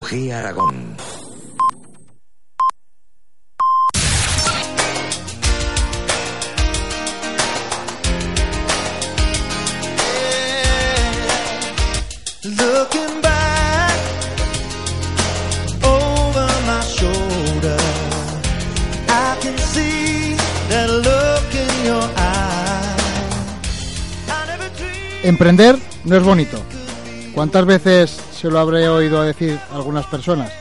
G. Aragón. Looking back over my shoulder, I can see that look in your eye. I never dreamed. Emprender no es bonito. ¿Cuántas veces se lo habré oído decir algunas personas?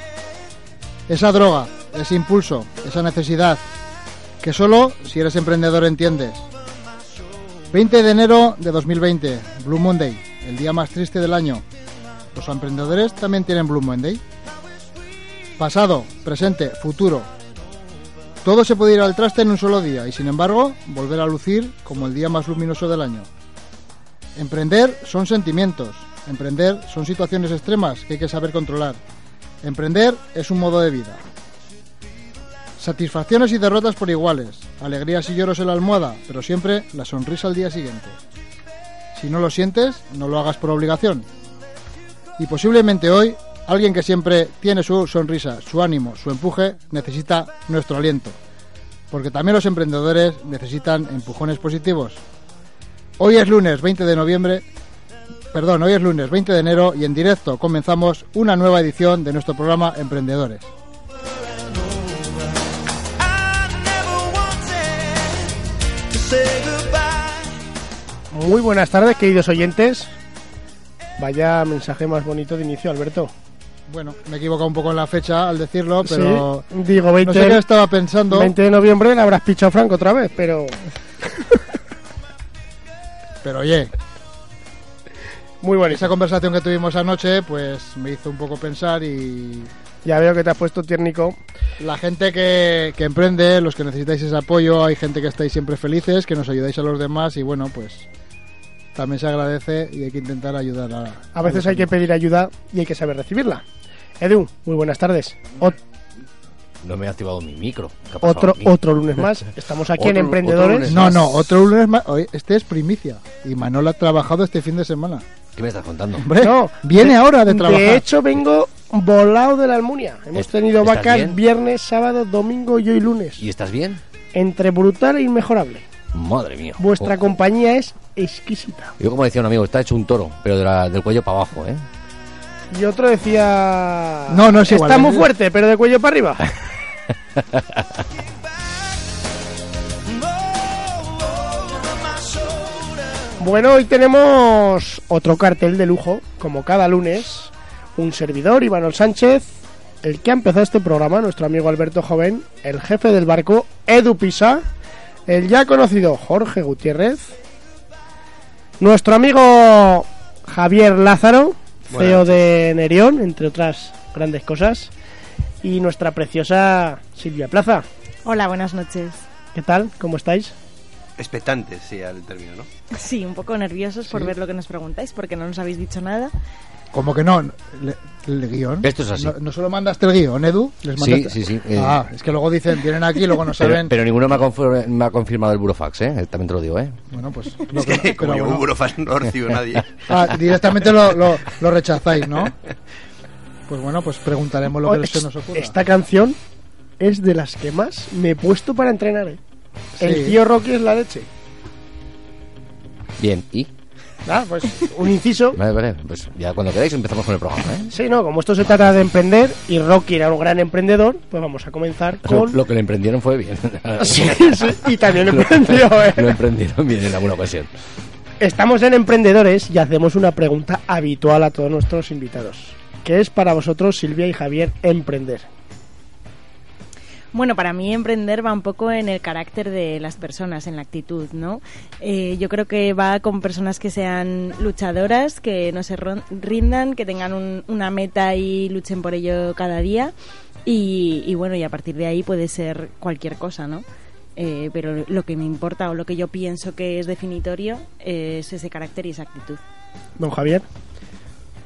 Esa droga, ese impulso, esa necesidad, que solo si eres emprendedor entiendes. 20 de enero de 2020, Blue Monday, el día más triste del año. ¿Los emprendedores también tienen Blue Monday? Pasado, presente, futuro. Todo se puede ir al traste en un solo día y sin embargo volver a lucir como el día más luminoso del año. Emprender son sentimientos, emprender son situaciones extremas que hay que saber controlar. Emprender es un modo de vida. Satisfacciones y derrotas por iguales, alegrías y lloros en la almohada, pero siempre la sonrisa al día siguiente. Si no lo sientes, no lo hagas por obligación. Y posiblemente hoy, alguien que siempre tiene su sonrisa, su ánimo, su empuje, necesita nuestro aliento. Porque también los emprendedores necesitan empujones positivos. Hoy es lunes 20 de noviembre, perdón, hoy es lunes 20 de enero y en directo comenzamos una nueva edición de nuestro programa Emprendedores. Muy buenas tardes, queridos oyentes. Vaya mensaje más bonito de inicio, Alberto. Bueno, me he equivocado un poco en la fecha al decirlo, pero Sí, digo, 20, no sé qué estaba pensando, 20 de noviembre le habrás pichado a Franco otra vez, pero pero oye, muy bonito. esa conversación que tuvimos anoche pues me hizo un poco pensar y Ya veo que te has puesto tiernico. la gente que, que emprende, los que necesitáis ese apoyo, hay gente que estáis siempre felices, que nos ayudáis a los demás y bueno, pues también se agradece y hay que intentar ayudar a... A veces hay que pedir ayuda y hay que saber recibirla. Edu, muy buenas tardes. Ot- No me he activado mi micro. ¿Qué ha pasado otro, otro lunes más. Estamos aquí en Emprendedores. No, no, otro lunes más. Este es primicia. Y Manol ha trabajado este fin de semana. ¿Qué me estás contando? Hombre, No, viene ahora de trabajar. De hecho, vengo volado de la Almunia. Hemos ¿Est- tenido vacas bien? viernes, sábado, domingo y hoy lunes. ¿Y estás bien? Entre brutal e inmejorable. Madre mía. Vuestra Oh, compañía es exquisita. Yo como decía un amigo, está hecho un toro, pero de la- del cuello para abajo, ¿eh? Y otro decía... No, no es igual, Está muy es- fuerte, pero de cuello para arriba. Bueno, hoy tenemos otro cartel de lujo, como cada lunes. Un servidor, Imanol Sánchez, el que ha empezado este programa, nuestro amigo Alberto Joven, el jefe del barco, Edu Pisa, el ya conocido Jorge Gutiérrez, nuestro amigo Javier Lázaro, CEO de Nerión, entre otras grandes cosas, y nuestra preciosa Silvia Plaza. Hola, buenas noches. ¿Qué tal? ¿Cómo estáis? Expectantes, sí, al término, ¿no? Sí, un poco nerviosos por ver lo que nos preguntáis, porque no nos habéis dicho nada. Como que no, le- el guion. Esto es así. No, no solo mandaste el guion, Edu. Les Sí, mandaste- sí, sí, eh. Ah, es que luego dicen, vienen aquí y luego no saben. pero ninguno me ha, confir- me ha confirmado el burofax, ¿eh? También te lo digo, ¿eh? Bueno, pues. lo Es que- que como pero yo bueno. un Burofax no recibo nadie. Ah, directamente lo, lo, lo rechazáis, ¿no? Pues bueno, pues preguntaremos lo Oh, que se es- nos ocurra. Esta canción es de las que más me he puesto para entrenar. ¿eh? El tío Rocky es la leche. Bien, ¿y? Ah, pues un inciso. Vale, vale, pues ya cuando queráis empezamos con el programa, ¿eh? Sí, no, como esto se trata de emprender y Rocky era un gran emprendedor, pues vamos a comenzar Lo, con... lo que le emprendieron fue bien. Sí, sí, y también emprendió, ¿eh? Lo emprendieron bien en alguna ocasión. Estamos en Emprendedores y hacemos una pregunta habitual a todos nuestros invitados. ¿Qué es para vosotros, Silvia y Javier, emprender? Bueno, para mí emprender va un poco en el carácter de las personas, en la actitud, ¿no? Eh, yo creo que va con personas que sean luchadoras, que no se rindan, que tengan un- una meta y luchen por ello cada día. Y, y bueno, y a partir de ahí puede ser cualquier cosa, ¿no? Eh, pero lo que me importa o lo que yo pienso que es definitorio es ese carácter y esa actitud. Don Javier.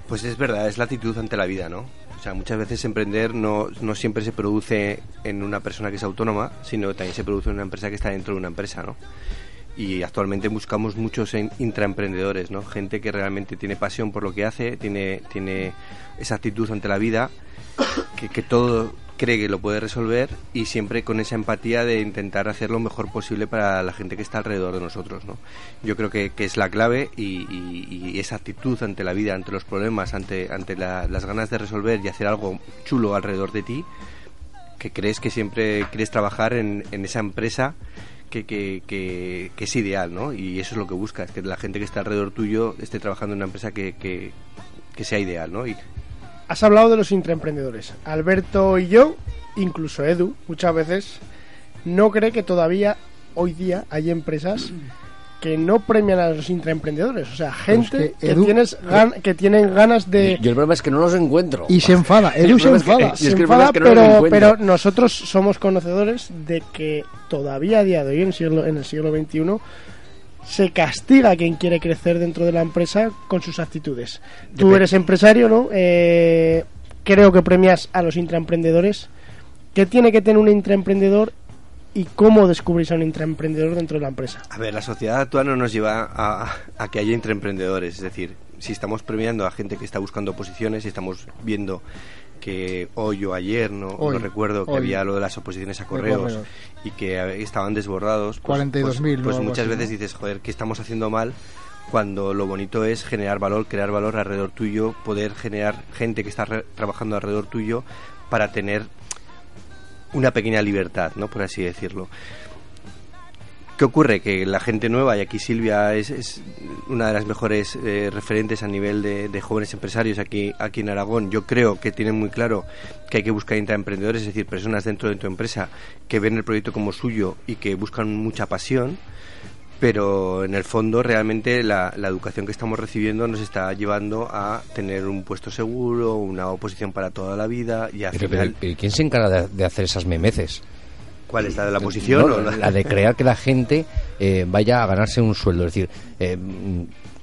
Pues es verdad, es la actitud ante la vida, ¿no? O sea, muchas veces emprender no, no siempre se produce en una persona que es autónoma, sino también se produce en una empresa que está dentro de una empresa, ¿no? Y actualmente buscamos muchos en- intraemprendedores, ¿no? Gente que realmente tiene pasión por lo que hace, tiene, tiene esa actitud ante la vida, que, que todo cree que lo puede resolver y siempre con esa empatía de intentar hacer lo mejor posible para la gente que está alrededor de nosotros, ¿no? Yo creo que, que es la clave y, y- y esa actitud ante la vida, ante los problemas, ante, ante la- las ganas de resolver y hacer algo chulo alrededor de ti, que crees que siempre quieres trabajar en, en esa empresa que, que, que- que es ideal, ¿no? Y eso es lo que buscas, que la gente que está alrededor tuyo esté trabajando en una empresa que, sea ideal, ¿no? Y Has hablado de los intraemprendedores. Alberto y yo, incluso Edu, muchas veces no cree que todavía hoy día hay empresas que no premian a los intraemprendedores. O sea, gente es que que, Edu- tienes gan- que tienen ganas de... Yo el problema es que no los encuentro. Y se enfada, Edu se que- enfada. es se que enfada, que pero nosotros somos conocedores de que todavía a día de hoy, en, siglo, en el siglo XXI, se castiga a quien quiere crecer dentro de la empresa con sus actitudes. Tú eres empresario, ¿no? Eh, creo que premias a los intraemprendedores. ¿Qué tiene que tener un intraemprendedor y cómo descubrís a un intraemprendedor dentro de la empresa? A ver, la sociedad actual no nos lleva a, a que haya intraemprendedores. Es decir, si estamos premiando a gente que está buscando posiciones y estamos viendo que hoy o ayer, no, Hoy, no recuerdo, que hoy. había lo de las oposiciones a correos, y que estaban desbordados, pues, 42.000, pues, pues muchas así, veces dices, joder, ¿qué estamos haciendo mal? Cuando lo bonito es generar valor, crear valor alrededor tuyo, poder generar gente que está re- trabajando alrededor tuyo para tener una pequeña libertad, ¿no? Por así decirlo. ¿Qué ocurre? Que la gente nueva, y aquí Silvia es, es una de las mejores eh, referentes a nivel de, de jóvenes empresarios aquí, aquí en Aragón, yo creo que tienen muy claro que hay que buscar intraemprendedores, es decir, personas dentro de tu empresa que ven el proyecto como suyo y que buscan mucha pasión, pero en el fondo realmente la, la educación que estamos recibiendo nos está llevando a tener un puesto seguro, una oposición para toda la vida y al Pero, final, pero- pero ¿quién se encarga de, de hacer esas memeces? ¿Cuál es la de la posición? No, la, la- de crear que la gente eh, vaya a ganarse un sueldo. Es decir, eh,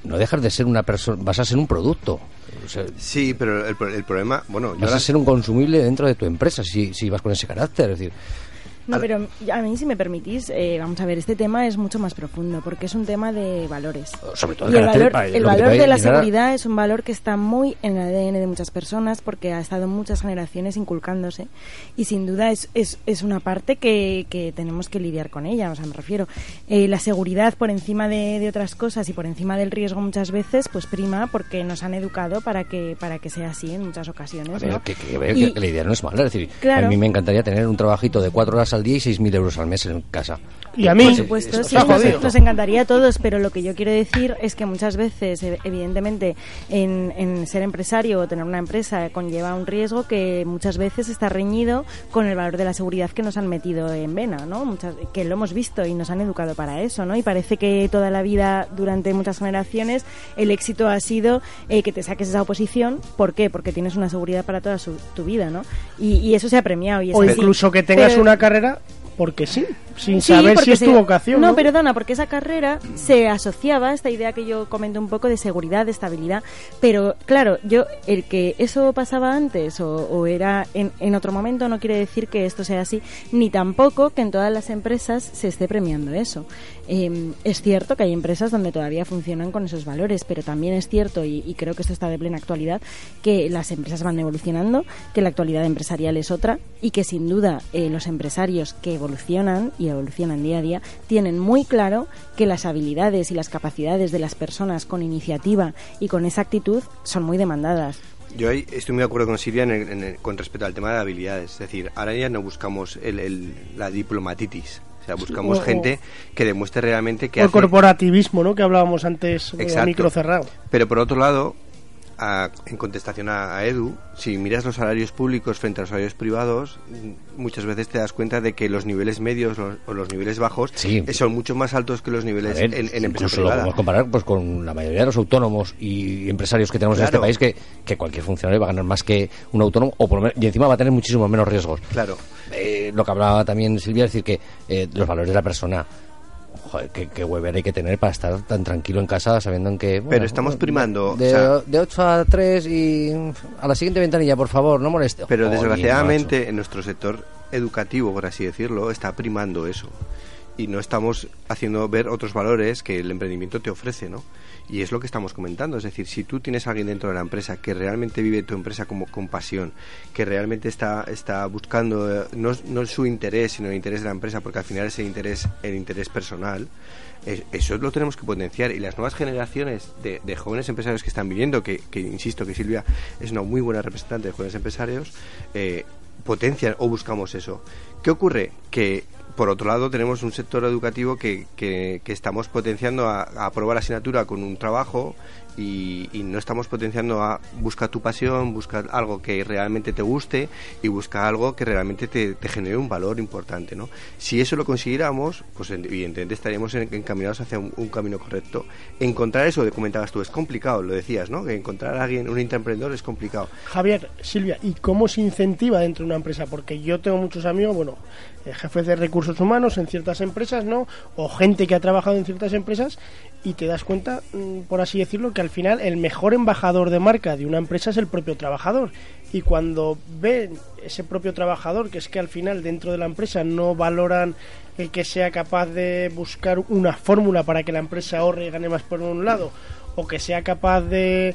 no dejas de ser una persona, vas a ser un producto. O sea, Sí, pero el, el problema, bueno, vas a ser un consumible dentro de tu empresa si, si vas con ese carácter. Es decir, No, pero a mí, si me permitís, eh, vamos a ver, este tema es mucho más profundo porque es un tema de valores. sobre todo Y el valor, el valor de la seguridad es un valor que está muy en el ADN de muchas personas porque ha estado muchas generaciones inculcándose y sin duda es, es, es una parte que, que tenemos que lidiar con ella. O sea, me refiero, eh, la seguridad por encima de, de otras cosas y por encima del riesgo muchas veces, pues prima porque nos han educado para que, para que sea así en muchas ocasiones. A ver, ¿no? que, que veo Y- que la idea no es mala. Es decir, Claro. a mí me encantaría tener un trabajito de cuatro horas al día y seis mil euros al mes en casa. Y a mí, Por supuesto, sí, nos, encantaría a todos, pero lo que yo quiero decir es que muchas veces, e- evidentemente, en, en ser empresario o tener una empresa conlleva un riesgo que muchas veces está reñido con el valor de la seguridad que nos han metido en vena, ¿no? Muchas, que lo hemos visto y nos han educado para eso, ¿no? Y parece que toda la vida, durante muchas generaciones, el éxito ha sido eh, que te saques esa oposición. ¿Por qué? Porque tienes una seguridad para toda su- tu vida, ¿no? Y, y eso se ha premiado. Y es O así. incluso que tengas Pero- una carrera porque sí, sin Sí, saber si es se- tu vocación. No, ¿no? perdona, porque esa carrera se asociaba a esta idea que yo comento un poco de seguridad, de estabilidad. Pero claro, yo el que eso pasaba antes o, o era en, en otro momento no quiere decir que esto sea así, ni tampoco que en todas las empresas se esté premiando eso. Eh, es cierto que hay empresas donde todavía funcionan con esos valores, pero también es cierto, y, creo que esto está de plena actualidad, que las empresas van evolucionando, que la actualidad empresarial es otra y que sin duda eh, los empresarios que evolucionan y evolucionan día a día tienen muy claro que las habilidades y las capacidades de las personas con iniciativa y con esa actitud son muy demandadas. Yo ahí estoy muy de acuerdo con Silvia en el- en con respecto al tema de habilidades. Es decir, ahora ya no buscamos el- la diplomatitis. Sea, buscamos o- gente que demuestre realmente que O el hace... corporativismo, ¿no? Que hablábamos antes, eh, a Exacto. micro cerrado. Pero por otro lado, a- en contestación a, a Edu, si miras los salarios públicos frente a los salarios privados, mm, muchas veces te das cuenta de que los niveles medios los- o los niveles bajos Sí. eh, son mucho más altos que los niveles ver, en, en empresa incluso lo privada. podemos comparar pues, con la mayoría de los autónomos y empresarios que tenemos en Claro. este país, que, que cualquier funcionario va a ganar más que un autónomo o por lo menos- y encima va a tener muchísimo menos riesgos. Claro. Eh, lo que hablaba también Silvia, es decir, que eh, los valores de la persona. Joder, qué, qué huever hay que tener para estar tan tranquilo en casa sabiendo en que... bueno, Pero estamos primando, De, o sea- de 8 a 3 y a la siguiente ventanilla, por favor, no moleste. Pero desgraciadamente en nuestro sector educativo, por así decirlo, está primando eso. Y no estamos haciendo ver otros valores que el emprendimiento te ofrece, ¿no? Y es lo que estamos comentando. Es decir, si tú tienes a alguien dentro de la empresa que realmente vive tu empresa como con pasión, que realmente está, está buscando eh, no, no su interés, sino el interés de la empresa, porque al final es el interés, el interés personal, es- eso lo tenemos que potenciar. Y las nuevas generaciones de, de jóvenes empresarios que están viniendo, que, que insisto que Silvia es una muy buena representante de jóvenes empresarios, eh, potencian o buscamos eso. ¿Qué ocurre? Que por otro lado tenemos un sector educativo que, que, estamos potenciando a, a aprobar la asignatura con un trabajo y, y no estamos potenciando a buscar tu pasión, buscar algo que realmente te guste y buscar algo que realmente te, genere un valor importante, ¿no? Si eso lo consiguiéramos, pues evidentemente estaríamos en- encaminados hacia un, camino correcto. Encontrar eso que comentabas tú es complicado, lo decías, ¿no? Que encontrar a alguien, un intraemprendedor es complicado. Javier, Silvia, ¿y cómo se incentiva dentro de una empresa? Porque yo tengo muchos amigos, bueno, eh, jefes de recursos humanos en ciertas empresas, ¿no? O gente que ha trabajado en ciertas empresas y te das cuenta, mm, por así decirlo, que al final el mejor embajador de marca de una empresa es el propio trabajador. Y cuando ven ese propio trabajador, que es que al final dentro de la empresa no valoran el que sea capaz de buscar una fórmula para que la empresa ahorre y gane más por un lado, o que sea capaz de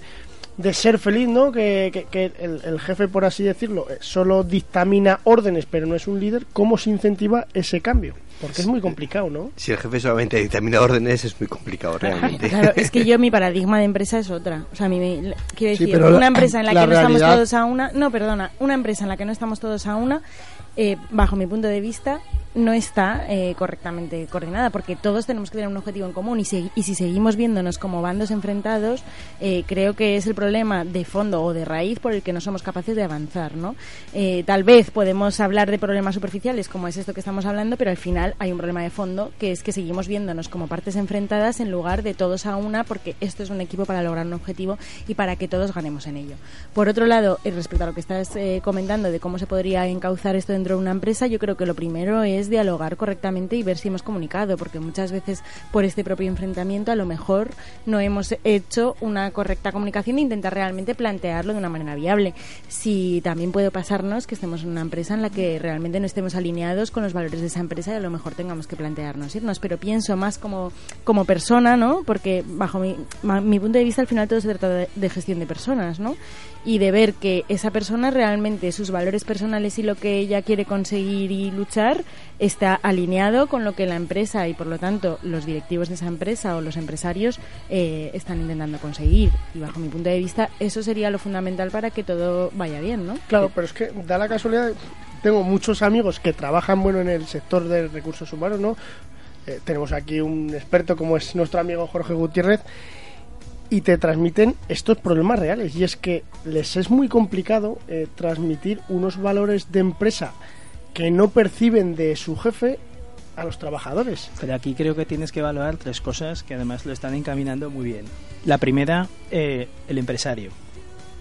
de ser feliz, ¿no? Que el, el jefe, por así decirlo, eh, solo dictamina órdenes, pero no es un líder. ¿Cómo se incentiva ese cambio? Porque es muy complicado, ¿no? Si el jefe solamente dictamina órdenes es muy complicado realmente. Claro, es que yo mi paradigma de empresa es otra. O sea, mi, mi- quiero Sí, decir, la- una empresa en la, la que no estamos realidad- todos a una, no, perdona, una empresa en la que no estamos todos a una, eh, bajo mi punto de vista, no está eh, correctamente coordinada, porque todos tenemos que tener un objetivo en común y, si, y si seguimos viéndonos como bandos enfrentados, eh, creo que es el problema de fondo o de raíz por el que no somos capaces de avanzar, ¿no? Tal vez podemos hablar de problemas superficiales, como es esto que estamos hablando, pero al final hay un problema de fondo, que es que seguimos viéndonos como partes enfrentadas en lugar de todos a una, porque esto es un equipo para lograr un objetivo y para que todos ganemos en ello. Por otro lado, respecto a lo que estás comentando de cómo se podría encauzar esto dentro de una empresa, yo creo que lo primero es dialogar correctamente y ver si hemos comunicado, porque muchas veces por este propio enfrentamiento a lo mejor no hemos hecho una correcta comunicación e intentar realmente plantearlo de una manera viable. Si también puede pasarnos que estemos en una empresa en la que realmente no estemos alineados con los valores de esa empresa y a lo mejor tengamos que plantearnos irnos, pero pienso más como, como persona, ¿no? Porque bajo mi, punto de vista al final todo se trata de, de gestión de personas, ¿no? Y de ver que esa persona realmente sus valores personales y lo que ella quiere conseguir y luchar está alineado con lo que la empresa y por lo tanto los directivos de esa empresa o los empresarios eh, están intentando conseguir. Y bajo mi punto de vista eso sería lo fundamental para que todo vaya bien, ¿no? Claro, pero es que da la casualidad, tengo muchos amigos que trabajan bueno en el sector de recursos humanos, ¿no? Eh, tenemos aquí un experto como es nuestro amigo Jorge Gutiérrez y te transmiten estos problemas reales y es que les es muy complicado eh, transmitir unos valores de empresa que no perciben de su jefe a los trabajadores. Pero aquí creo que tienes que valorar tres cosas que además lo están encaminando muy bien. La primera, eh, el empresario.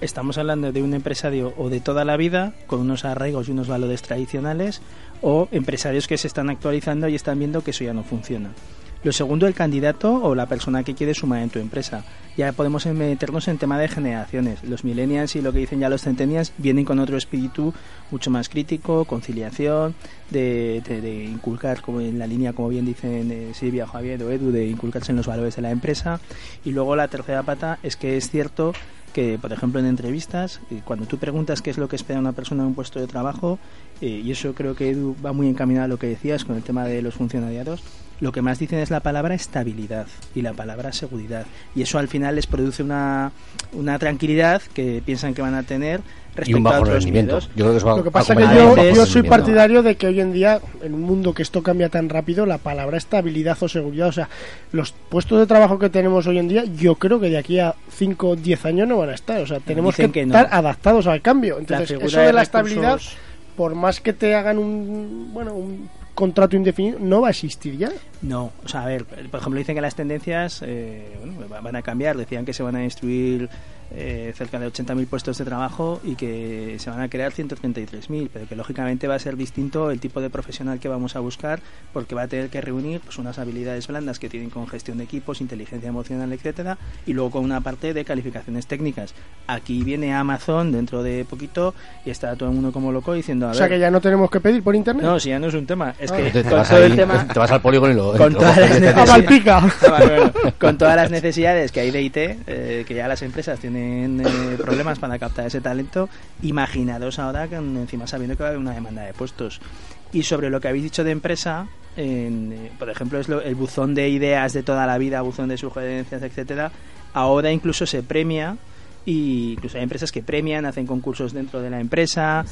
Estamos hablando de un empresario o de toda la vida, con unos arraigos y unos valores tradicionales, o empresarios que se están actualizando y están viendo que eso ya no funciona. Lo segundo, el candidato o la persona que quiere sumar en tu empresa. Ya podemos meternos en tema de generaciones. Los millennials y lo que dicen ya los centennials vienen con otro espíritu mucho más crítico, conciliación, de, de- de inculcar, como en la línea, como bien dicen eh, Silvia, Javier o Edu, de inculcarse en los valores de la empresa. Y luego la tercera pata es que es cierto que, por ejemplo, en entrevistas, eh, cuando tú preguntas qué es lo que espera una persona en un puesto de trabajo, eh, y eso creo que Edu va muy encaminado a lo que decías con el tema de los funcionariados, lo que más dicen es la palabra estabilidad y la palabra seguridad. Y eso al final les produce una, una tranquilidad que piensan que van a tener respecto Y un a bajo otros rendimiento. miedos. Yo creo que eso va Lo que pasa es que yo, yo soy partidario de que hoy en día, en un mundo que esto cambia tan rápido, la palabra estabilidad o seguridad, o sea, los puestos de trabajo que tenemos hoy en día, yo creo que de aquí a 5 o 10 años no van a estar. O sea, tenemos que, Dicen que no. estar adaptados al cambio. Entonces, eso de de la recursos- estabilidad, por más que te hagan un, bueno, un contrato indefinido, no va a existir ya. No, o sea, a ver, por ejemplo, dicen que las tendencias eh, bueno, va- van a cambiar. Decían que se van a destruir eh, cerca de 80.000 puestos de trabajo y que se van a crear 133.000, pero que lógicamente va a ser distinto el tipo de profesional que vamos a buscar porque va a tener que reunir pues, unas habilidades blandas que tienen con gestión de equipos, inteligencia emocional, etcétera, y luego con una parte de calificaciones técnicas. Aquí viene Amazon dentro de poquito y está todo el mundo como loco diciendo, a O sea, ver, que ya no tenemos que pedir por internet. no, si ya no es un tema, es Ah. que Te, vas todo ahí, el tema te vas al polígono y lo. Con las necesidades. Todas las necesidades que hay de IT, eh, que ya las empresas tienen eh, problemas para captar ese talento, imaginados ahora que encima sabiendo que va a haber una demanda de puestos. Y sobre lo que habéis dicho de empresa, en, eh, por ejemplo, es lo- el buzón de ideas de toda la vida, buzón de sugerencias, etcétera, ahora incluso se premia y incluso hay empresas que premian, hacen concursos dentro de la empresa,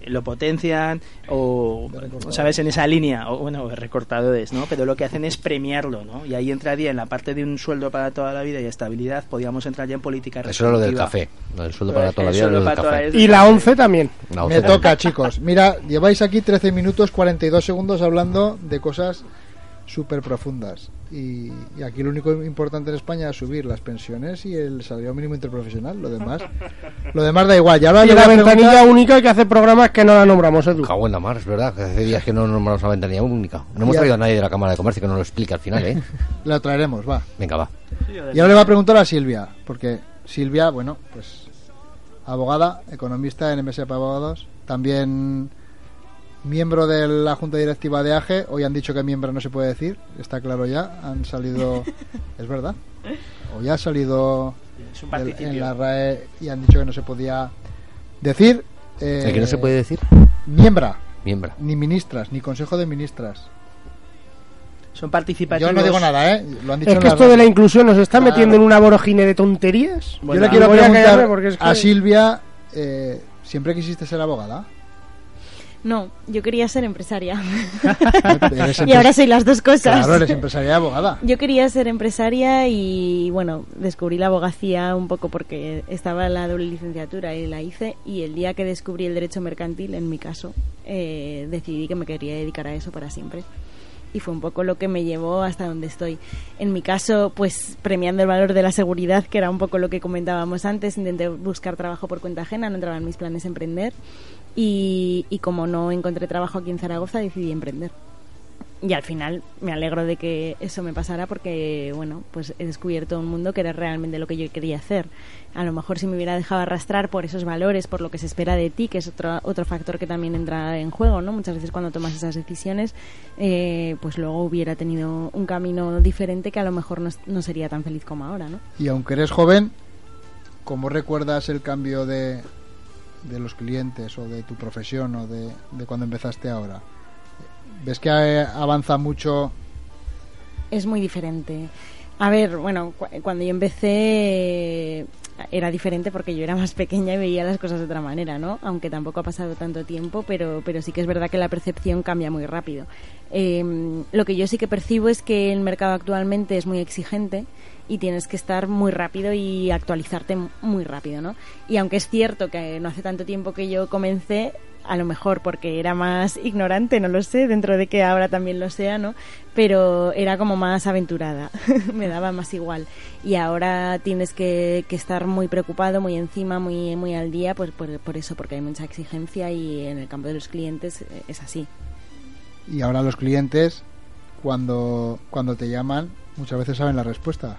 eh, lo potencian o, ¿sabes? En esa línea, o bueno, recortadores, ¿no? Pero lo que hacen es premiarlo, ¿no? Y ahí entraría en la parte de un sueldo para toda la vida y estabilidad, podríamos entrar ya en política Eso era lo del café. Del sueldo para toda la El vida. sueldo Lo del para toda la café. vida. Y la 11 también. La Me once toca, chicos. Mira, lleváis aquí 13 minutos 42 segundos hablando de cosas súper profundas. Y, y aquí lo único importante en España es subir las pensiones y el salario mínimo interprofesional. Lo demás, lo demás da igual. Ya ahora Y la ventanilla única que hace programas que no la nombramos, Edu. Cago en la mar, es verdad. que Hace días que no nombramos la ventanilla única. No hemos Ya. traído a nadie de la Cámara de Comercio que nos lo explique al final, ¿eh? La traeremos, va. Venga, va. Y ahora le voy a preguntar a Silvia, porque Silvia, bueno, pues abogada, economista en MS para Abogados, también miembro de la junta directiva de AGE. Hoy han dicho que miembro no se puede decir, está claro ya. Han salido, es verdad. Hoy ha salido Es un del- participio. en la RAE y han dicho que no se podía decir. eh, ¿El que no se puede decir? Miembra, Miembra. ni ministras, ni consejo de ministras. Son participativos. Yo no digo nada, ¿eh? Lo han dicho Es en que la esto de la inclusión nos está Claro. metiendo en una vorogine de tonterías. Bueno, Yo le quiero voy a preguntar porque es que- a Silvia, eh, ¿siempre quisiste ser abogada? No, yo quería ser empresaria. Y ahora soy las dos cosas. Claro, eres empresaria y abogada. Yo quería ser empresaria y bueno, descubrí la abogacía un poco porque estaba en la doble licenciatura y la hice y el día que descubrí el derecho mercantil, en mi caso, eh, decidí que me quería dedicar a eso para siempre. Y fue un poco lo que me llevó hasta donde estoy. En mi caso, pues premiando el valor de la seguridad, que era un poco lo que comentábamos antes, intenté buscar trabajo por cuenta ajena, no entraba en mis planes emprender. Y, y como no encontré trabajo aquí en Zaragoza, decidí emprender. Y al final me alegro de que eso me pasara porque, bueno, pues he descubierto un mundo que era realmente lo que yo quería hacer. A lo mejor si me hubiera dejado arrastrar por esos valores, por lo que se espera de ti, que es otro, otro factor que también entra en juego, ¿no? Muchas veces cuando tomas esas decisiones, eh, pues luego hubiera tenido un camino diferente que a lo mejor no, no sería tan feliz como ahora, ¿no? Y aunque eres joven, ¿cómo recuerdas el cambio de, de los clientes o de tu profesión o de, de cuando empezaste ahora? ¿Ves que eh, avanza mucho? Es muy diferente. A ver, bueno, cu- cuando yo empecé era diferente porque yo era más pequeña y veía las cosas de otra manera, ¿no? Aunque tampoco ha pasado tanto tiempo, pero, pero sí que es verdad que la percepción cambia muy rápido. Eh, lo que yo sí que percibo es que el mercado actualmente es muy exigente y tienes que estar muy rápido y actualizarte muy rápido, ¿no? Y aunque es cierto que no hace tanto tiempo que yo comencé, a lo mejor porque era más ignorante, no lo sé, dentro de que ahora también lo sea, ¿no? Pero era como más aventurada, me daba más igual. Y ahora tienes que, que estar muy preocupado, muy encima, muy, muy al día, pues por, por eso, porque hay mucha exigencia y en el campo de los clientes eh, es así. Y ahora los clientes, cuando, cuando te llaman, muchas veces saben la respuesta,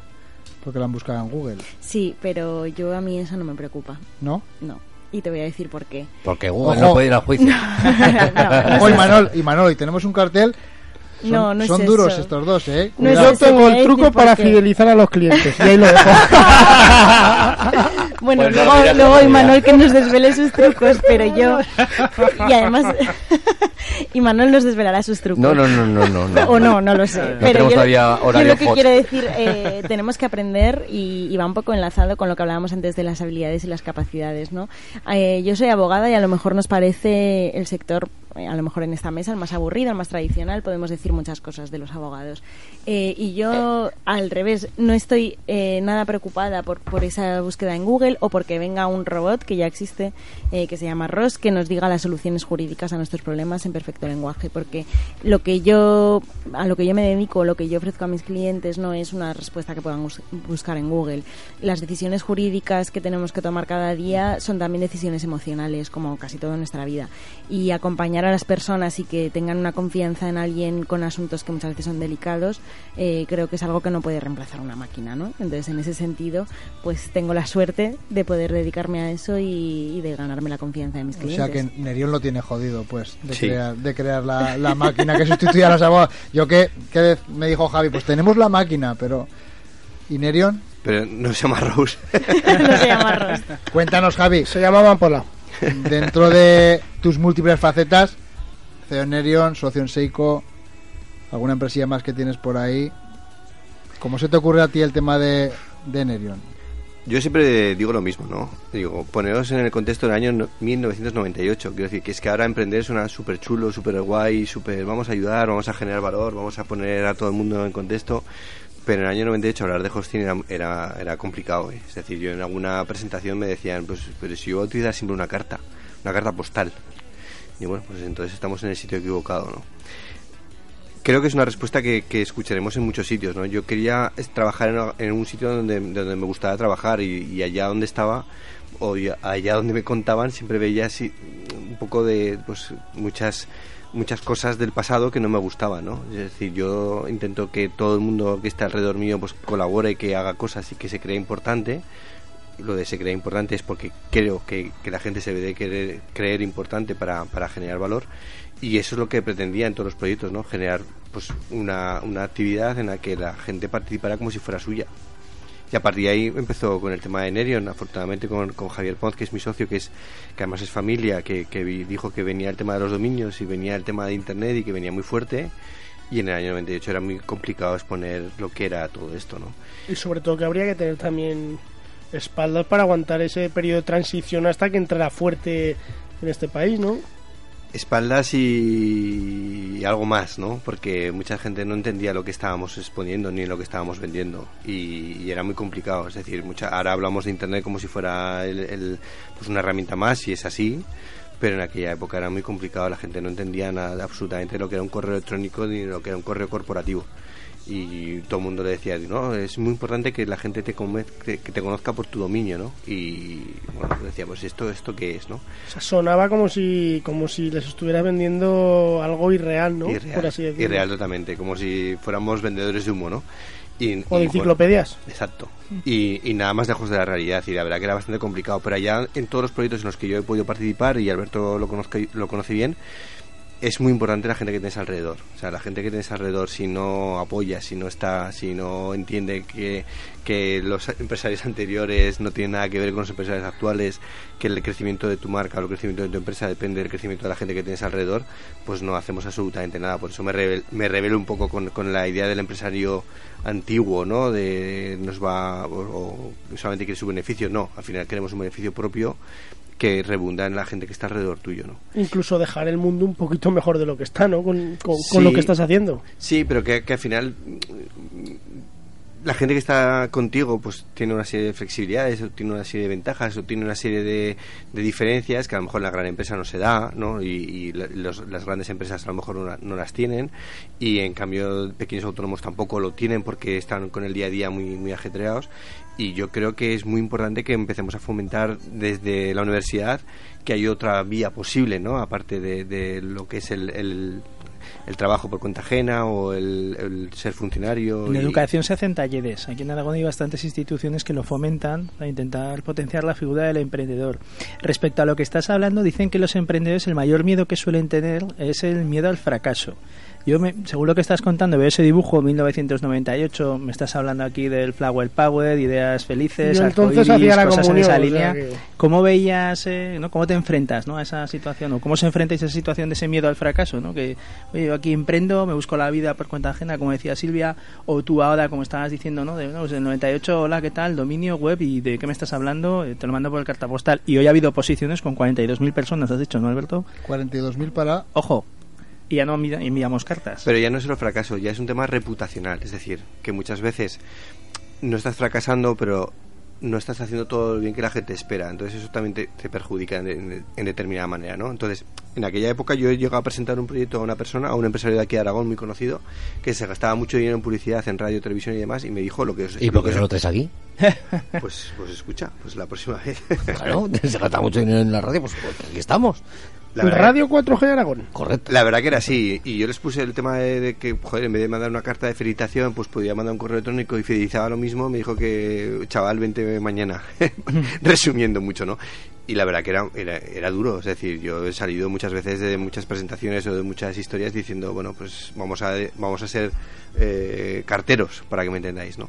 porque la han buscado en Google, Sí, pero yo a mí eso no me preocupa, ¿no? no. Y te voy a decir por qué. Porque Google Ojo. no puede ir al juicio. No, Ojo, y Manol, y Manol, y tenemos un cartel. Son, No, no es son duros eso. estos dos, ¿eh? No. Yo eso, tengo a el decir truco para fidelizar a los clientes. Y ahí lo dejo. Bueno, Pues no, luego, luego. Imanol que nos desvele sus trucos, pero yo... Y además... y Manuel nos desvelará sus trucos. No, no, no, no, no. no. o no, no lo sé. No Pero tenemos yo, todavía yo lo que hot. quiero decir, eh, tenemos que aprender y, y va un poco enlazado con lo que hablábamos antes de las habilidades y las capacidades, ¿no? Eh, yo soy abogada y a lo mejor nos parece el sector, a lo mejor en esta mesa, el más aburrido, el más tradicional, podemos decir muchas cosas de los abogados. Eh, y yo, al revés, no estoy eh, nada preocupada por, por esa búsqueda en Google o porque venga un robot que ya existe, eh, que se llama ROS, que nos diga las soluciones jurídicas a nuestros problemas en perfecto lenguaje, porque lo que yo, a lo que yo me dedico, lo que yo ofrezco a mis clientes no es una respuesta que puedan bus- buscar en Google. Las decisiones jurídicas que tenemos que tomar cada día son también decisiones emocionales, como casi todo nuestra vida. Y acompañar a las personas y que tengan una confianza en alguien con asuntos que muchas veces son delicados, eh, creo que es algo que no puede reemplazar una máquina, ¿no? Entonces, en ese sentido, pues tengo la suerte de poder dedicarme a eso y, y de ganarme la confianza de mis O clientes. sea que Nerion lo tiene jodido, pues, de Sí. crear, de crear la, la máquina que sustituya a los abogados. Yo que, que me dijo Javi, pues tenemos la máquina, pero... ¿Y Nerion? Pero no se llama Rose. no se llama Ross. Cuéntanos, Javi, Se llamaban Pola. dentro de tus múltiples facetas, CEO en Nerion, socio Seiko, alguna empresilla más que tienes por ahí. ¿Cómo se te ocurre a ti el tema de, de Nerion? Yo siempre digo lo mismo, ¿no? Digo, poneros en el contexto del año no- 1998. Quiero decir que es que ahora emprender suena súper chulo, súper guay, súper vamos a ayudar, vamos a generar valor, vamos a poner a todo el mundo en contexto. Pero en el año 98 hablar de hosting era, era, era complicado. ¿eh? Es decir, yo en alguna presentación me decían, pues, pero si yo voy a utilizar siempre una carta, una carta postal. Y bueno, pues entonces estamos en el sitio equivocado, ¿no? Creo que es una respuesta que, que escucharemos en muchos sitios, ¿no? Yo quería trabajar en, un sitio donde, donde me gustaba trabajar y, y allá donde estaba o allá donde me contaban siempre veía así un poco de pues muchas muchas cosas del pasado que no me gustaban, ¿no? Es decir, yo intento que todo el mundo que está alrededor mío pues colabore, que haga cosas y que se crea importante. Lo de se crea importante es porque creo que, que la gente se debe de querer creer importante para, para generar valor y eso es lo que pretendía en todos los proyectos, ¿no? Generar pues una, una actividad en la que la gente participara como si fuera suya. Y a partir de ahí empezó con el tema de Nerion, afortunadamente con, con Javier Pons, que es mi socio, que es que además es familia, que, que dijo que venía el tema de los dominios y venía el tema de Internet y que venía muy fuerte. Y en el año 98 era muy complicado exponer lo que era todo esto, ¿no? Y sobre todo que habría que tener también espaldas para aguantar ese periodo de transición hasta que entrara fuerte en este país, ¿no? Espaldas y, y algo más, ¿no? Porque mucha gente no entendía lo que estábamos exponiendo ni lo que estábamos vendiendo y, y era muy complicado. Es decir, mucha, ahora hablamos de Internet como si fuera el- el- pues una herramienta más y es así, pero en aquella época era muy complicado. La gente no entendía nada, absolutamente lo que era un correo electrónico ni lo que era un correo corporativo. Y todo el mundo le decía, no, es muy importante que la gente te, que, te conozca por tu dominio, ¿no? Y bueno, decía, pues esto, esto qué es, ¿no? O sea, sonaba como si, como si les estuviera vendiendo algo irreal, ¿no? Irreal, Por así decirlo. irreal totalmente, como si fuéramos vendedores de humo, ¿no? Y, O de enciclopedias. bueno, exacto. Y, y nada más lejos de la realidad. Y la verdad que era bastante complicado. Pero allá en todos los proyectos en los que yo he podido participar, y Alberto lo, conozca, lo conoce bien, es muy importante la gente que tienes alrededor. O sea, la gente que tienes alrededor, si no apoya, si no está, si no entiende que, que los empresarios anteriores no tienen nada que ver con los empresarios actuales, que el crecimiento de tu marca o el crecimiento de tu empresa depende del crecimiento de la gente que tienes alrededor, pues no hacemos absolutamente nada. Por eso me, rebel- me rebelo un poco con, con la idea del empresario antiguo, ¿no? De nos va o, o solamente quiere su beneficio. No, al final queremos un beneficio propio que rebunda en la gente que está alrededor tuyo, ¿no? Incluso dejar el mundo un poquito mejor de lo que está, ¿no? Con, con- con Sí. lo que estás haciendo. Sí, pero que, que al final la gente que está contigo pues tiene una serie de flexibilidades, o tiene una serie de ventajas, o tiene una serie de, diferencias que a lo mejor la gran empresa no se da, ¿no? Y, y los- las grandes empresas a lo mejor no, la- no las tienen y en cambio pequeños autónomos tampoco lo tienen porque están con el día a día muy, muy ajetreados y yo creo que es muy importante que empecemos a fomentar desde la universidad que hay otra vía posible, ¿no? Aparte de, de lo que es el, el- el trabajo por cuenta ajena o el, el ser funcionario. En y- educación se hacen talleres. Aquí en Aragón hay bastantes instituciones que lo fomentan para intentar potenciar la figura del emprendedor. Respecto a lo que estás hablando, dicen que los emprendedores el mayor miedo que suelen tener es el miedo al fracaso. Yo, me, según lo que estás contando, veo ese dibujo 1998, me estás hablando aquí del Flower Power, ideas felices, Yo entonces arcoíris, hacía la cosas en esa o sea línea. que- ¿Cómo veías, eh, ¿no? cómo te enfrentas ¿no? a esa situación? ¿O cómo se enfrentáis a esa situación de ese miedo al fracaso? ¿no? Que, oye, yo aquí emprendo, me busco la vida por cuenta ajena, como decía Silvia, o tú ahora, como estabas diciendo, ¿no? De, no, pues del 98, hola, ¿qué tal? Dominio web, ¿y de qué me estás hablando? Eh, Te lo mando por el cartapostal. Y hoy ha habido posiciones con 42.000 personas, has dicho, ¿no, Alberto? 42.000 para... Ojo, y ya no envi- enviamos cartas. Pero ya no es solo fracaso, ya es un tema reputacional. Es decir, que muchas veces no estás fracasando, pero no estás haciendo todo lo bien que la gente espera. Entonces eso también te, te perjudica en, en- en determinada manera, ¿no? Entonces, en aquella época yo he llegado a presentar un proyecto a una persona, a un empresario de aquí de Aragón muy conocido, que se gastaba mucho dinero en publicidad, en radio, televisión y demás, y me dijo lo que... os- ¿Y por qué no lo traes aquí? Pues, pues escucha, pues la próxima vez. Claro, se gasta mucho dinero en la radio, pues, pues aquí estamos. La verdad- Radio 4G Aragón. Correcto. La verdad que era así, y yo les puse el tema de, de que, joder, en vez de mandar una carta de felicitación, pues podía mandar un correo electrónico y fidelizaba lo mismo, me dijo que, chaval, vente mañana, resumiendo mucho, ¿no? Y la verdad que era, era, era duro, es decir, yo he salido muchas veces de muchas presentaciones o de muchas historias diciendo, bueno, pues vamos a, vamos a ser eh, carteros, para que me entendáis, ¿no?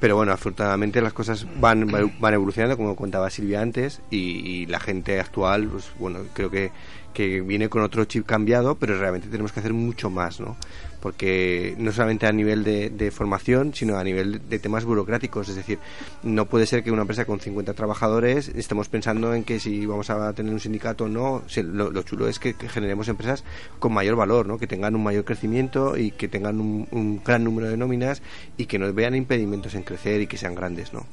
Pero bueno, afortunadamente las cosas van, van evolucionando, como contaba Silvia antes, y, y la gente actual, pues bueno, creo que, que viene con otro chip cambiado, pero realmente tenemos que hacer mucho más, ¿no? Porque no solamente a nivel de, formación, sino a nivel de temas burocráticos. Es decir, no puede ser que una empresa con 50 trabajadores estemos pensando en que si vamos a tener un sindicato o no. Si lo, lo chulo es que, que generemos empresas con mayor valor, ¿no? Que tengan un mayor crecimiento y que tengan un, un gran número de nóminas y que no vean impedimentos en crecer y que sean grandes, ¿no?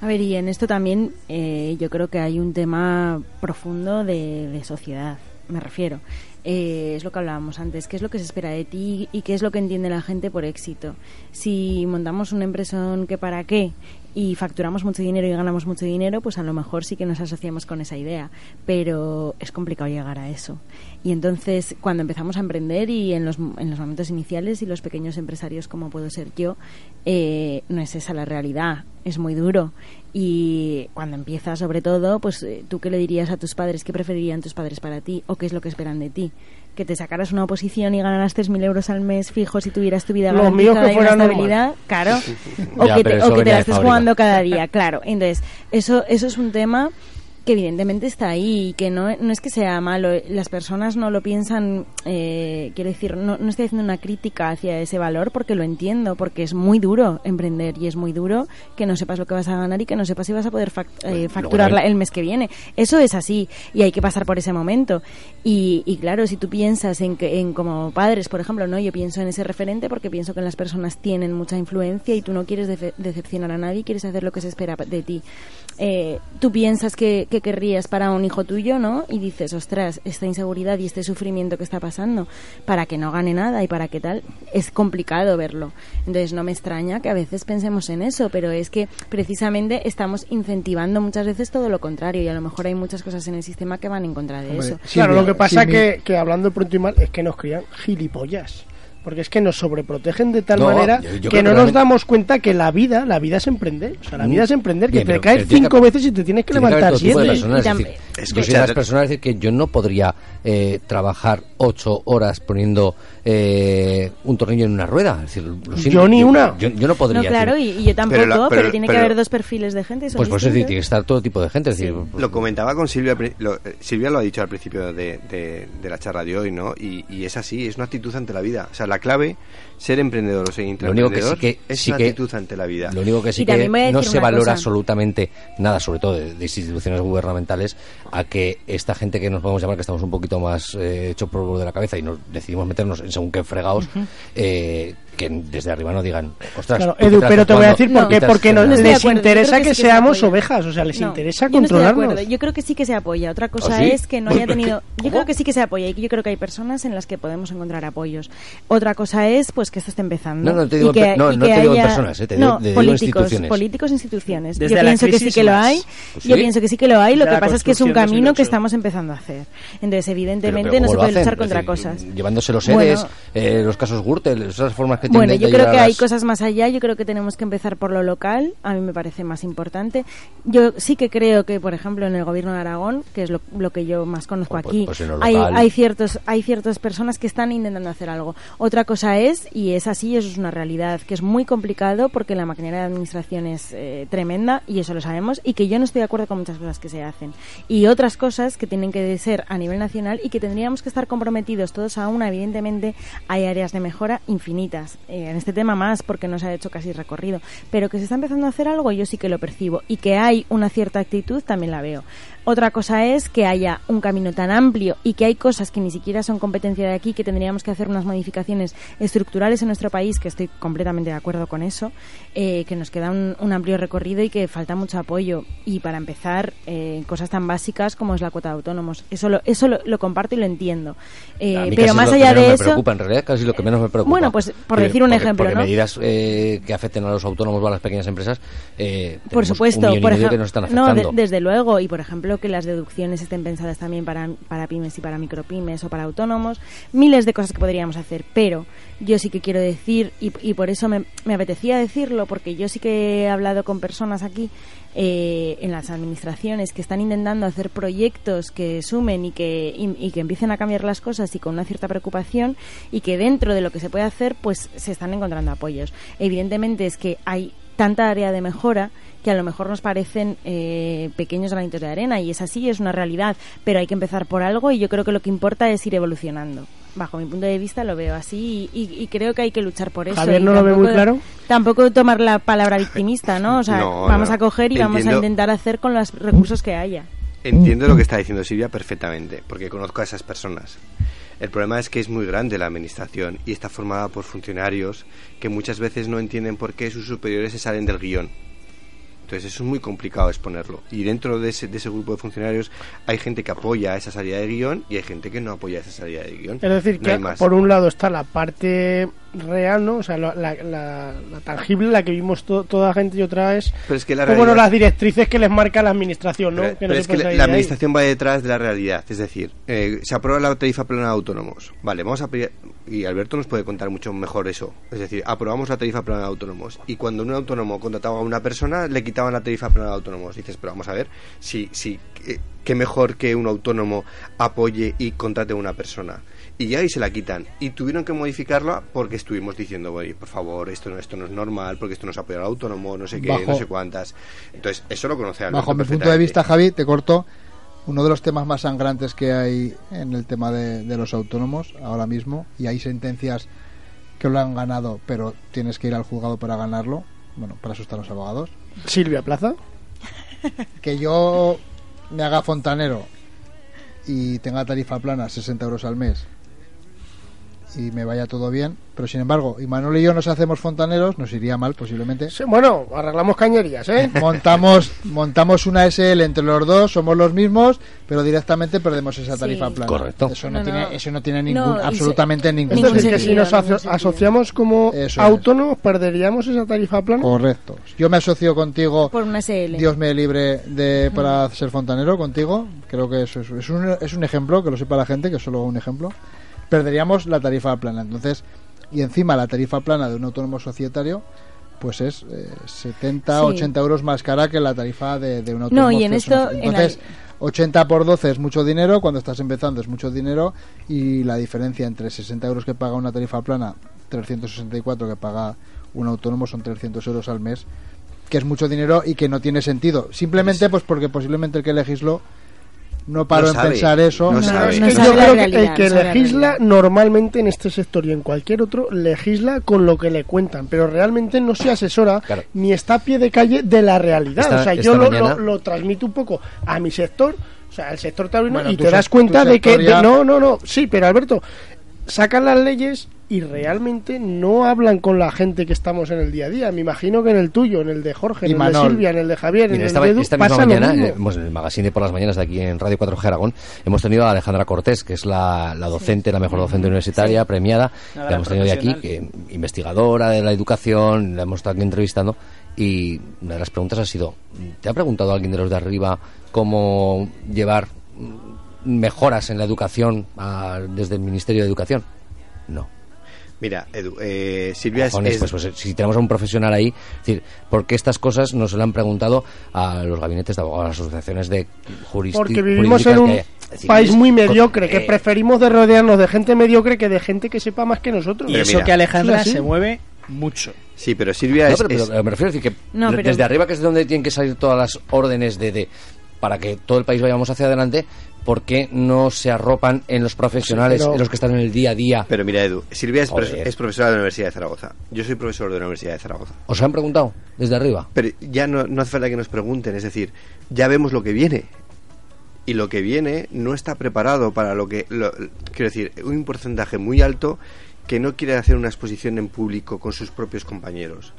A ver, y en esto también eh, yo creo que hay un tema profundo de, sociedad, me refiero. Eh, es lo que hablábamos antes, qué es lo que se espera de ti y qué es lo que entiende la gente por éxito. Si montamos una empresa que para qué y facturamos mucho dinero y ganamos mucho dinero, pues a lo mejor sí que nos asociamos con esa idea, pero es complicado llegar a eso. Y entonces, cuando empezamos a emprender y en los, en los momentos iniciales y los pequeños empresarios como puedo ser yo, eh, no es esa la realidad, es muy duro. Y cuando empiezas, sobre todo, pues eh, tú qué le dirías a tus padres, qué preferirían tus padres para ti o qué es lo que esperan de ti. Que te sacaras una oposición y ganaras 3.000 euros al mes fijos si tuvieras tu vida Lo mío garantizada que y una fuera normal. estabilidad, claro. O Ya, que te, o que te la estés jugando cada día, claro. Entonces, eso, eso es un tema que evidentemente está ahí y que no, no es que sea malo. Las personas no lo piensan, eh, quiero decir, no, no estoy haciendo una crítica hacia ese valor porque lo entiendo, porque es muy duro emprender y es muy duro que no sepas lo que vas a ganar y que no sepas si vas a poder fac- eh, luego facturar el mes que viene. Eso es así y hay que pasar por ese momento. Y, y claro, si tú piensas en, que, en como padres, por ejemplo, no, yo pienso en ese referente porque pienso que las personas tienen mucha influencia y tú no quieres decepcionar a nadie, quieres hacer lo que se espera de ti. Eh, tú piensas que, que querrías para un hijo tuyo, ¿no? Y dices, ostras, esta inseguridad y este sufrimiento que está pasando para que no gane nada y para que tal, es complicado verlo. Entonces no me extraña que a veces pensemos en eso, pero es que precisamente estamos incentivando muchas veces todo lo contrario y a lo mejor hay muchas cosas en el sistema que van en contra de Hombre, eso. Sí, claro, mira, lo que pasa sí, que, que hablando pronto y mal es que nos crían gilipollas. Porque es que nos sobreprotegen de tal No, manera yo- yo que no que nos damos cuenta que la vida, la vida es emprender. O sea, la Mm. vida es emprender, que Bien, te pero- caes cinco que- veces y te tienes que levantar de siete. es yo soy Escucha, de las personas decir que yo no podría eh, trabajar ocho horas poniendo eh, un tornillo en una rueda. Es decir, Yo ni una. Yo, yo no podría. No, claro, decir, y, y yo tampoco, pero, la- pero- tiene pero- que haber dos perfiles de gente. pues por eso es decir, distintos. tiene que estar todo tipo de gente. Es decir, Lo comentaba con Silvia, lo- eh, Silvia lo ha dicho al principio de, de- de la charla de hoy, ¿no? Y, y es así, es una actitud ante la vida. O sea, la clave, ser emprendedor o ser Lo único que sí intraemprendedor, que- es sí una que- actitud ante la vida. Lo único que sí que no se valora cosa. absolutamente nada, sobre todo de, de instituciones gubernamentales, a que esta gente que nos podemos llamar, que estamos un poquito más eh, hechos por de la cabeza y nos decidimos meternos en según qué fregados, eh, que desde arriba no digan, ostras, Claro, ¿tú qué Edu, estás pero te voy a decir por No. qué. Porque no, les interesa que, sí seamos apoya. ovejas, o sea, les No, interesa yo no estoy de controlarnos. acuerdo. Yo creo que sí que se apoya. Otra cosa ¿Ah, sí? es que no haya tenido. Yo creo que sí que se apoya y yo creo que hay personas en las que podemos encontrar apoyos. Otra cosa es pues que esto esté empezando. No, no te digo y que, no, digo haya- personas, eh, te no, digo- te digo políticos, instituciones. políticos, instituciones. Desde yo pienso que sí que lo hay. Pues Yo sí. pienso que sí que lo hay. Lo que pasa es que es un camino que 2008. estamos empezando a hacer. Entonces, evidentemente, no ¿cómo se puede luchar contra cosas. Llevándose los sedes, eh, los casos Gürtel, esas formas que Bueno, yo creo que hay cosas más allá. Yo creo que tenemos que empezar por lo local. A mí me parece más importante. Yo sí que creo que, por ejemplo, en el gobierno de Aragón, que es lo, lo que yo más conozco Pues- aquí, pues en lo hay, hay ciertos hay ciertas personas que están intentando hacer algo. Otra cosa es, y es así, eso es una realidad, que es muy complicado porque la maquinaria de administración es eh, tremenda y eso lo sabemos y que yo no estoy de acuerdo con muchas cosas que se hacen. Y otras cosas que tienen que ser a nivel nacional y que tendríamos que estar comprometidos todos a una. Evidentemente hay áreas de mejora infinitas. Eh, en este tema más porque no se ha hecho casi recorrido. Pero que se está empezando a hacer algo yo sí que lo percibo. Y que hay una cierta actitud también la veo. Otra cosa es que haya un camino tan amplio y que hay cosas que ni siquiera son competencia de aquí, que tendríamos que hacer unas modificaciones estructurales en nuestro país, que estoy completamente de acuerdo con eso, eh, que nos queda un, un amplio recorrido y que falta mucho apoyo. Y para empezar, eh, cosas tan básicas como es la cuota de autónomos. Eso lo, eso lo, lo comparto y lo entiendo. Eh, pero más allá de me eso... preocupa, en realidad casi lo que menos me preocupa. Bueno, pues, por Porque- decir un porque- ejemplo, porque ¿no? medidas eh, que afecten a los autónomos o a las pequeñas empresas, eh, Por supuesto, por ejemplo, no, de- desde luego, y por ejemplo que las deducciones estén pensadas también para, para pymes y para micropymes o para autónomos, miles de cosas que podríamos hacer, pero yo sí que quiero decir, y, y por eso me, apetecía decirlo, porque yo sí que he hablado con personas aquí eh, en las administraciones que están intentando hacer proyectos que sumen y que, y que empiecen a cambiar las cosas y con una cierta preocupación y que dentro de lo que se puede hacer pues se están encontrando apoyos. Evidentemente es que hay tanta área de mejora que a lo mejor nos parecen eh, pequeños granitos de arena y es así, es una realidad, pero hay que empezar por algo y yo creo que lo que importa es ir evolucionando. Bajo mi punto de vista lo veo así y, y- y creo que hay que luchar por eso. Javier no lo ve muy tampoco- claro. Tampoco tomar la palabra victimista, ¿no? O sea, No, vamos no. a coger y vamos a intentar hacer con los recursos que haya. Entiendo lo que está diciendo Silvia perfectamente, porque conozco a esas personas. El problema es que es muy grande la administración y está formada por funcionarios que muchas veces no entienden por qué sus superiores se salen del guion. Entonces eso es muy complicado exponerlo. Y dentro de ese, de ese grupo de funcionarios hay gente que apoya esa salida de guion y hay gente que no apoya esa salida de guion. Es decir, No que más. por un lado está la parte real, ¿no? O sea, la, la- la- la tangible, la que vimos to- toda la gente, y otra es, Pero es que la bueno, realidad- las directrices que les marca la administración, ¿no? Pero, que no pero se es que la, ahí. administración va detrás de la realidad. Es decir, eh, se aprueba la tarifa plana de autónomos. Vale, vamos a pedir- Y Alberto nos puede contar mucho mejor eso. Es decir, aprobamos la tarifa plana de autónomos. Y cuando un autónomo contrataba a una persona, le quitaban la tarifa plana de autónomos. Dices, pero vamos a ver, si, si, qué mejor que un autónomo apoye y contrate a una persona. Y ya ahí se la quitan. Y tuvieron que modificarla porque estuvimos diciendo, oye, por favor, esto no, esto no es normal, porque esto no es apoyar al autónomo, no sé qué, Bajo- no sé cuántas. Entonces, eso lo conoce Bajo mi punto de vista, Javi, te corto. Uno de los temas más sangrantes que hay en el tema de, de los autónomos ahora mismo, y hay sentencias que lo han ganado, pero tienes que ir al juzgado para ganarlo. Bueno, para eso están los abogados. Silvia Plaza. Que yo me haga fontanero y tenga tarifa plana, 60 euros al mes, y me vaya todo bien, pero sin embargo, y Manuel y yo nos hacemos fontaneros, nos iría mal posiblemente. Sí, bueno, arreglamos cañerías, ¿eh? montamos montamos una SL entre los dos, somos los mismos, pero directamente perdemos esa tarifa Sí. plana. Correcto. Eso no, No, tiene no. eso no tiene No, ningún absolutamente ningún Es Ningún decir, que sentido. si sentido, nos aso- sentido. asociamos como Eso es. autónomos, perderíamos esa tarifa plana. Correcto. Yo me asocio contigo Por una SL. Dios me libre de para ser fontanero contigo. Creo que eso es, es un, es un ejemplo, que lo sepa la gente, que es solo un ejemplo. Perderíamos la tarifa plana. Entonces, y encima la tarifa plana de un autónomo societario, pues es eh, 70, Sí. 80 euros más cara que la tarifa de, de un autónomo y en esto, societario. en la- Entonces, 80 por 12 es mucho dinero, cuando estás empezando es mucho dinero, y la diferencia entre 60 euros que paga una tarifa plana, 364 que paga un autónomo son 300 euros al mes que es mucho dinero y que no tiene sentido. Simplemente pues porque posiblemente el que legisló no paró No en sabe, pensar eso. no Es sabe. no que sabe yo creo realidad, que el que legisla normalmente en este sector y en cualquier otro legisla con lo que le cuentan, pero realmente no se asesora Claro. ni está a pie de calle de la realidad. Esta- o sea, yo lo, mañana- lo- lo transmito un poco a mi sector, o sea, el sector taurino, Bueno, y te das cuenta de que de- no, no, no, sí, pero Alberto, sacan las leyes y realmente no hablan con la gente que estamos en el día a día. Me imagino que en el tuyo, en el de Jorge, Y en el de Silvia, en el de Javier, en Mira, el esta, de Edu, esta misma pasa lo mañana, mismo. eh, en el magazine por las mañanas de aquí en Radio 4G Aragón, hemos tenido a Alejandra Cortés, que es la, la docente, la mejor docente universitaria, premiada. La hemos tenido de aquí, que, investigadora de la educación, la hemos estado aquí entrevistando. Y una de las preguntas ha sido: ¿te ha preguntado alguien de los de arriba cómo llevar mejoras en la educación a- desde el Ministerio de Educación? No. Mira, Edu, eh, Silvia es, pues, pues, si tenemos a un profesional ahí, es decir, ¿por qué estas cosas no se le han preguntado a los gabinetes de abogados, a las asociaciones de juristas? Porque vivimos en un país muy mediocre, que preferimos de rodearnos de gente mediocre que de gente que sepa más que nosotros. Y eso mira, que Alejandra se mueve mucho. Sí, pero Silvia No, es, pero, pero, es- pero me refiero a decir que No, de- pero- desde arriba, que es donde tienen que salir todas las órdenes de, de- para que todo el país vayamos hacia adelante, ¿por qué no se arropan en los profesionales, pero- en los que están en el día a día? Pero mira, Edu, Silvia es profesora de la Universidad de Zaragoza. Yo soy profesor de la Universidad de Zaragoza. ¿Os han preguntado desde arriba? Pero ya no, no hace falta que nos pregunten, es decir, ya vemos lo que viene. Y lo que viene no está preparado para lo que... lo- quiero decir, un porcentaje muy alto que no quiere hacer una exposición en público con sus propios compañeros.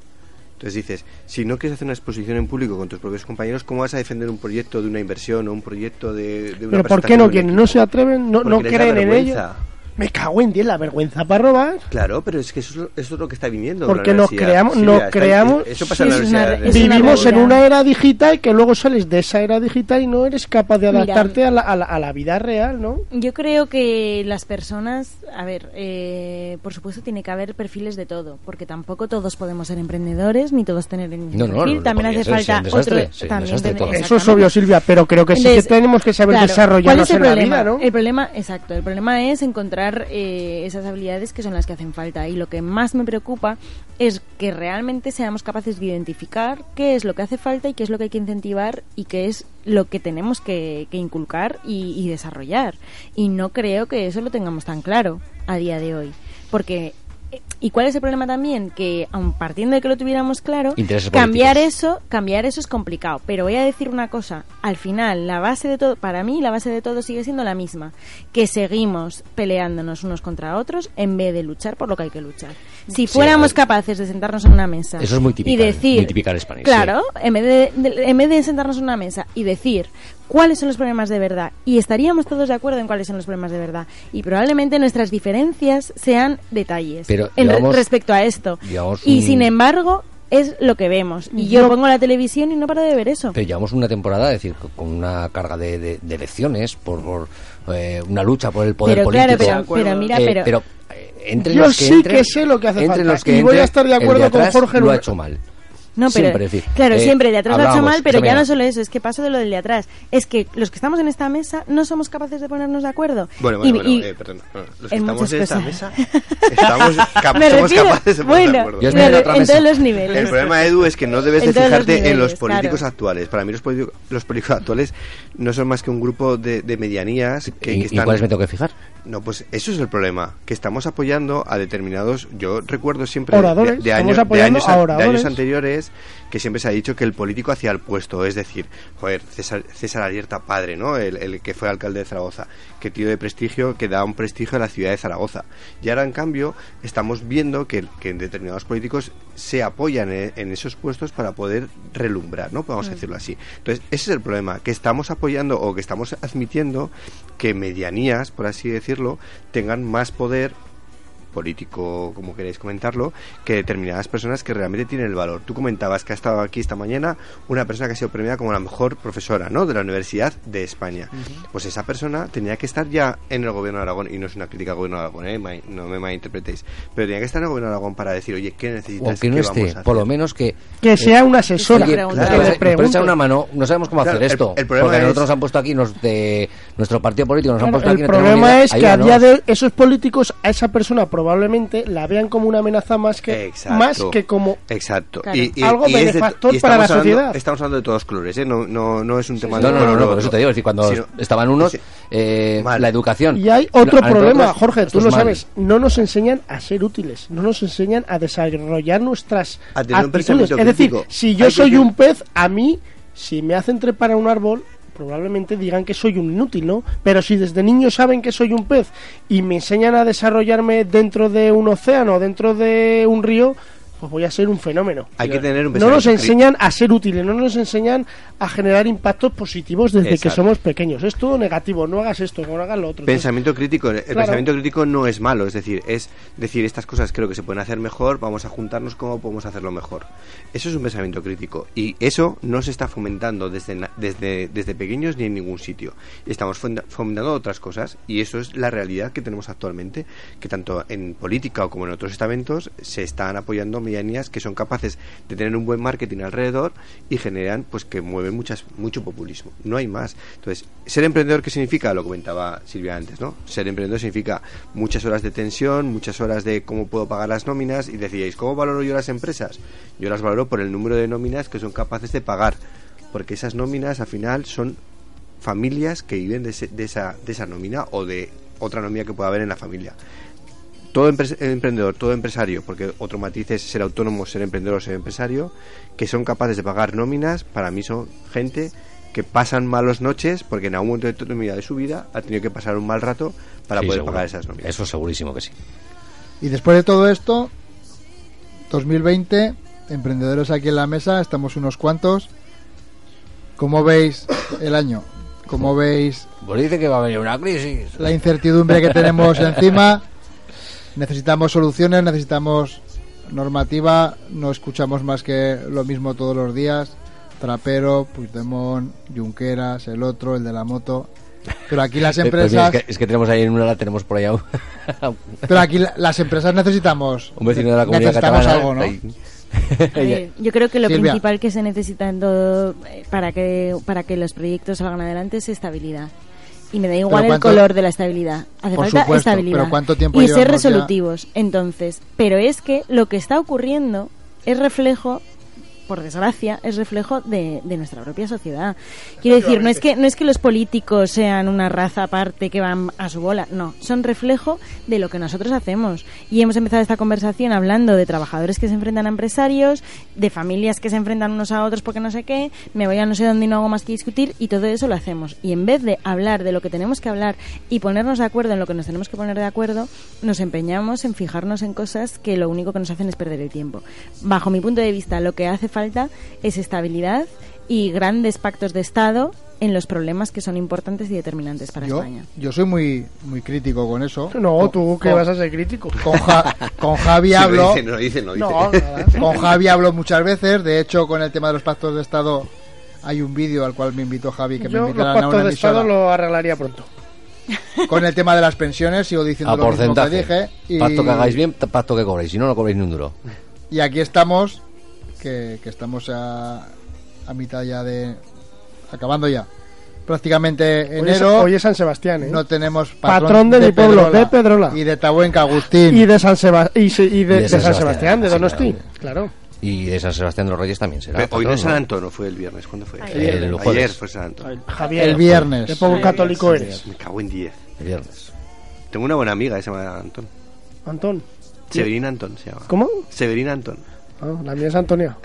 Entonces dices, si no quieres hacer una exposición en público con tus propios compañeros, ¿cómo vas a defender un proyecto de una inversión o un proyecto de, de una Pero ¿por qué no quieren? ¿No se atreven? ¿No, no creen en ello? Me cago en 10 la vergüenza para robar. Claro, pero es que eso es lo, eso es lo que está viniendo. Porque la nos creamos, nos está- creamos. Eso pasa en la Sí, es una- universidad. de- es una Vivimos en una era digital y que luego sales de esa era digital y no eres capaz de Mira. adaptarte a, la, a, la, a la vida real, ¿no? Yo creo que las personas, a ver, eh, por supuesto tiene que haber perfiles de todo, porque tampoco todos podemos ser emprendedores ni todos tener el mismo No, no, perfil. no, también hace ser, falta desastre, otro. sí, también desastre. Eso es obvio, Silvia, pero creo que sí que tenemos que saber claro, desarrollarnos ¿cuál es el en la vida, ¿no? El problema, exacto, el problema es encontrar eh, esas habilidades que son las que hacen falta. Y lo que más me preocupa es que realmente seamos capaces de identificar qué es lo que hace falta y qué es lo que hay que incentivar y qué es lo que tenemos que, que inculcar y, y desarrollar. Y no creo que eso lo tengamos tan claro a día de hoy. Porque ¿Y cuál es el problema también? Que, aun partiendo de que lo tuviéramos claro, Intereses cambiar políticos. eso, cambiar eso es complicado. Pero voy a decir una cosa, al final, la base de todo, para mí, la base de todo sigue siendo la misma, que seguimos peleándonos unos contra otros en vez de luchar por lo que hay que luchar. Si Sí, fuéramos ver. capaces de sentarnos en una mesa Eso es muy y typical, decir, muy typical Spanish, claro, en vez de, de- en vez de sentarnos en una mesa y decir cuáles son los problemas de verdad y estaríamos todos de acuerdo en cuáles son los problemas de verdad y probablemente nuestras diferencias sean detalles Pero en re- respecto a esto y un- sin embargo es lo que vemos y yo pongo la televisión y no paro de ver eso Pero llevamos una temporada, es decir, co- con una carga de, de- de elecciones, por, por, eh, una lucha por el poder pero claro político. pero, pero mira Eh, pero, eh, entre Yo los que sí entren- que sé lo que hace entre falta. los que Y voy a estar de acuerdo con Jorge Lo ha hecho mal. No, pero Siempre, es decir, claro, eh, siempre de atrás lo ha mal, pero ya no solo eso, es que pasa de lo del de atrás. Es que los que estamos en esta mesa no somos capaces de ponernos de acuerdo. Bueno, bueno, Y- bueno, y- eh, perdón. los que en estamos en esta mesa estamos cap- Me somos capaces de ponernos de acuerdo. Yo estoy en me- otra en todos los niveles. El problema, Edu, es que no debes de fijarte en los políticos claro. actuales. Para mí los, políticos- los políticos actuales no son más que un grupo de, de medianías que, ¿Y, que y están... cuáles me tengo que fijar? No, pues eso es el problema, que estamos apoyando a determinados, yo recuerdo siempre Oradores, de, años, de, a años anteriores que siempre se ha dicho que el político hacía el puesto, es decir, joder, César, César Alierta padre, ¿no? El, el que fue alcalde de Zaragoza, que tío de prestigio, que da un prestigio a la ciudad de Zaragoza. Y ahora, en cambio, estamos viendo que, que en determinados políticos se apoyan en, en esos puestos para poder relumbrar, ¿no? Vamos a decirlo así. Entonces, ese es el problema, que estamos apoyando o que estamos admitiendo que medianías, por así decirlo, tengan más poder político, como queréis comentarlo, que determinadas personas que realmente tienen el valor. Tú comentabas que ha estado aquí esta mañana una persona que ha sido premiada como la mejor profesora, ¿no? De la Universidad de España. Pues esa persona tenía que estar ya en el gobierno de Aragón, y no es una crítica al gobierno de Aragón, ¿eh? No me malinterpretéis, pero tenía que estar en el gobierno de Aragón para decir, oye, ¿qué necesitas? O aunque no ¿Qué vamos esté, a por lo hacer? menos que... Que sea una asesora. Oye, que claro, le Nos una mano, no sabemos cómo Claro, hacer el- esto. el problema porque es- nosotros nos han puesto aquí, nos de nuestro partido político nos han Claro, puesto aquí. el tenemos ni problema es que a día de hoy esos políticos a esa persona probablemente la vean como una amenaza más que Exacto. más que como Exacto. Claro. Algo es de- benefactor y para la estamos hablando- sociedad. Estamos hablando de todos colores, ¿eh? No, no, no es un tema No, de no, no, no, por eso te digo, es decir, cuando estaban unos, Sí. eh, la educación. Y hay otro problema, otros, Jorge, tú lo mal. sabes. No nos enseñan a ser útiles, no nos enseñan a desarrollar nuestras A actitudes. Es decir, crítico. si yo soy un pez, a mí, si me hacen trepar a un árbol, probablemente digan que soy un inútil, ¿no? Pero si desde niño saben que soy un pez y me enseñan a desarrollarme dentro de un océano, dentro de un río, pues voy a ser un fenómeno. Hay que tener un No nos enseñan a ser útiles, no nos enseñan a generar impactos positivos desde que somos pequeños. Es todo negativo, no hagas esto, no hagas lo otro. Pensamiento crítico, el Claro. pensamiento crítico no es malo, es decir, es decir, estas cosas creo que se pueden hacer mejor, vamos a juntarnos cómo podemos hacerlo mejor. Eso es un pensamiento crítico y eso no se está fomentando desde, desde, desde pequeños ni en ningún sitio. Estamos fomentando otras cosas y eso es la realidad que tenemos actualmente, que tanto en política como en otros estamentos se están apoyando medianías que son capaces de tener un buen marketing alrededor y generan pues que mueven muchas mucho populismo. No hay más. Entonces, ser emprendedor qué significa? Lo comentaba Silvia antes, ¿no? Ser emprendedor significa muchas horas de tensión, muchas horas de cómo puedo pagar las nóminas y decíais, ¿cómo valoro yo las empresas? Yo las valoro por el número de nóminas que son capaces de pagar, porque esas nóminas al final son familias que viven de, ese- de esa, de esa nómina o de otra nómina que pueda haber en la familia. Todo empre- emprendedor, todo empresario, porque otro matiz es ser autónomo, ser emprendedor o ser empresario, que son capaces de pagar nóminas, para mí son gente que pasan malas noches porque en algún momento determinado de su vida ha tenido que pasar un mal rato para Sí, poder seguro. pagar esas nóminas. Eso segurísimo que sí. Y después de todo esto, 2020, emprendedores aquí en la mesa, estamos unos cuantos. ¿Cómo veis el año? ¿Cómo veis Pues dice que va a venir una crisis. la incertidumbre que tenemos encima? Necesitamos soluciones, necesitamos normativa, no escuchamos más que lo mismo todos los días. Trapero, Puigdemont, Junqueras, el otro, el de la moto. Pero aquí las Eh, pues mira, empresas, es, que, es que tenemos ahí en una, la tenemos por ahí a un, pero aquí la- las empresas necesitamos, un vecino de la comunidad necesitamos catalana. algo, ¿no? ahí. A ver, yo creo que lo Silvia. principal que se necesita en todo, eh, para que para que los proyectos salgan adelante es estabilidad. Y me da igual el cuánto- color de la estabilidad. Hace falta supuesto, estabilidad. pero ¿cuánto tiempo y ser ya? resolutivos. Entonces, pero es que lo que está ocurriendo es reflejo por desgracia, es reflejo de, nuestra propia sociedad. Quiero decir, no es que no es que los políticos sean una raza aparte que van a su bola, no, son reflejo de lo que nosotros hacemos. Y hemos empezado esta conversación hablando de trabajadores que se enfrentan a empresarios, de familias que se enfrentan unos a otros porque no sé qué, me voy a no sé dónde y no hago más que discutir y todo eso lo hacemos. Y en vez de hablar de lo que tenemos que hablar y ponernos de acuerdo en lo que nos tenemos que poner de acuerdo, nos empeñamos en fijarnos en cosas que lo único que nos hacen es perder el tiempo. Bajo mi punto de vista, lo que hace es estabilidad y grandes pactos de Estado en los problemas que son importantes y determinantes para Yo, España. yo soy muy muy crítico con eso. No, Con- tú que vas a ser crítico. Con, Ja- con Javi Sí, hablo. no dice, no dice, no dice. No, nada. Con Javi hablo muchas veces. De hecho, con el tema de los pactos de Estado hay un vídeo al cual me invitó Javi que Yo me los invitarán a pactos una de Estado lo arreglaría pronto. Con el tema de las pensiones sigo diciendo A lo mismo que porcentaje. dije. Y, Pacto que hagáis bien, pacto que cobréis. Si no, no cobréis ni un duro. y aquí estamos, que, que estamos a, a mitad ya de... Acabando ya. Prácticamente Hoy es, enero. hoy es San Sebastián, ¿eh? No tenemos Patrón de mi pueblo, de Pedrola. Y de Tabuenca, Agustín. Y de San, Seba- y, de, Y de de San San Sebastián, Sebastián, de sí, Donosti. claro. Claro. Y de San Sebastián de los Reyes también será. Pero hoy no patrón, es San Antonio, fue el viernes. ¿Cuándo fue? Ayer. El Ayer jueves. fue San Antonio. Javier. El viernes. Qué poco católico eres. Me cago en 10. El viernes. Tengo una buena amiga que se llama Antón. Antón. Severina Antón se llama. ¿Cómo? Severina Antón. Ah, la mía es Antonia.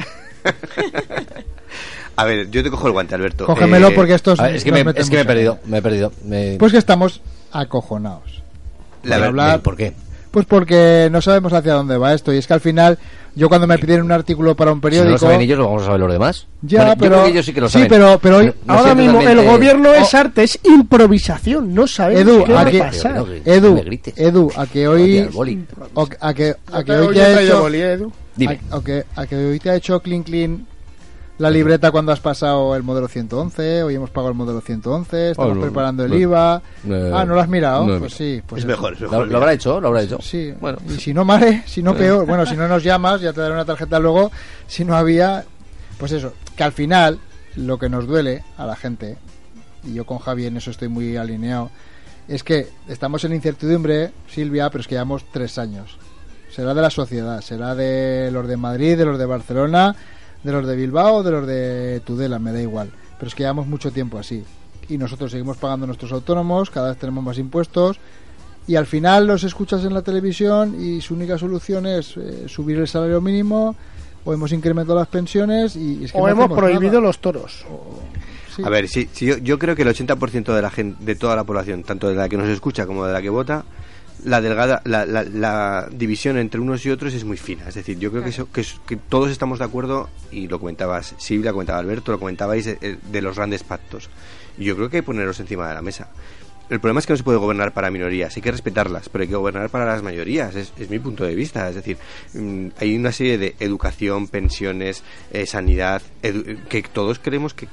A ver, yo te cojo el guante, Alberto. Cógemelo Eh, porque estos ver, es que, me, es que me he perdido. Me he perdido. Me- Pues que estamos acojonados. La Por ver- hablar- ¿Por qué? Pues porque no sabemos hacia dónde va esto. Y es que al final, yo cuando me pidieron un artículo para un Si no periódico. lo saben ellos, lo vamos a saber los demás. Ya, Bueno, yo pero. creo que ellos sí que lo sí, saben. pero, pero hoy. No- Ahora mismo el gobierno es Oh, arte, es improvisación. No sabemos Edu, qué va a pasar. No, que- Edu. Edu, a que hoy. a que, a que Hoy te ha hecho. boli, ¿eh, Edu? Dime. A, a que, a que hoy te ha hecho clean clean la libreta cuando has pasado el modelo 111. Hoy hemos pagado el modelo 111. Estamos Oh, no, preparando el no. IVA. Eh, ah, ¿no lo has mirado? no pues sí. Pues es mejor, es Lo, mejor. lo habrá hecho, lo habrá hecho. Sí, Bueno, y si no mare, si no peor, bueno, si no nos llamas, ya te daré una tarjeta luego, si no había, pues eso, que al final lo que nos duele a la gente, y yo con Javi en eso estoy muy alineado, es que estamos en incertidumbre, Silvia, pero es que llevamos tres años. Será de la sociedad, será de los de Madrid, de los de Barcelona, de los de Bilbao, de los de Tudela, me da igual. Pero es que llevamos mucho tiempo así. Y nosotros seguimos pagando nuestros autónomos, cada vez tenemos más impuestos, y al final los escuchas en la televisión y su única solución es eh, subir el salario mínimo o hemos incrementado las pensiones y es que O no hemos prohibido nada. los toros. Sí. A ver, sí, sí, yo, yo creo que el 80% de la gente, de toda la población, tanto de la que nos escucha como de la que vota, la delgada, la, la- la división entre unos y otros es muy fina. Es decir, yo creo que, eso, que, todos estamos de acuerdo, y lo comentabas Silvia, lo comentaba Alberto, lo comentabais eh, de los grandes pactos. Yo creo que hay que ponerlos encima de la mesa. El problema es que no se puede gobernar para minorías, hay que respetarlas, pero hay que gobernar para las mayorías, es, es mi punto de vista. Es decir, mm, hay una serie de educación, pensiones, eh, sanidad, que todos queremos que,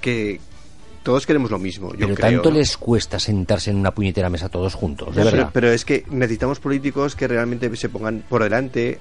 que todos queremos lo mismo. Yo Pero creo, tanto ¿no? les cuesta sentarse en una puñetera mesa todos juntos, de verdad. pero, es que necesitamos políticos que realmente se pongan por delante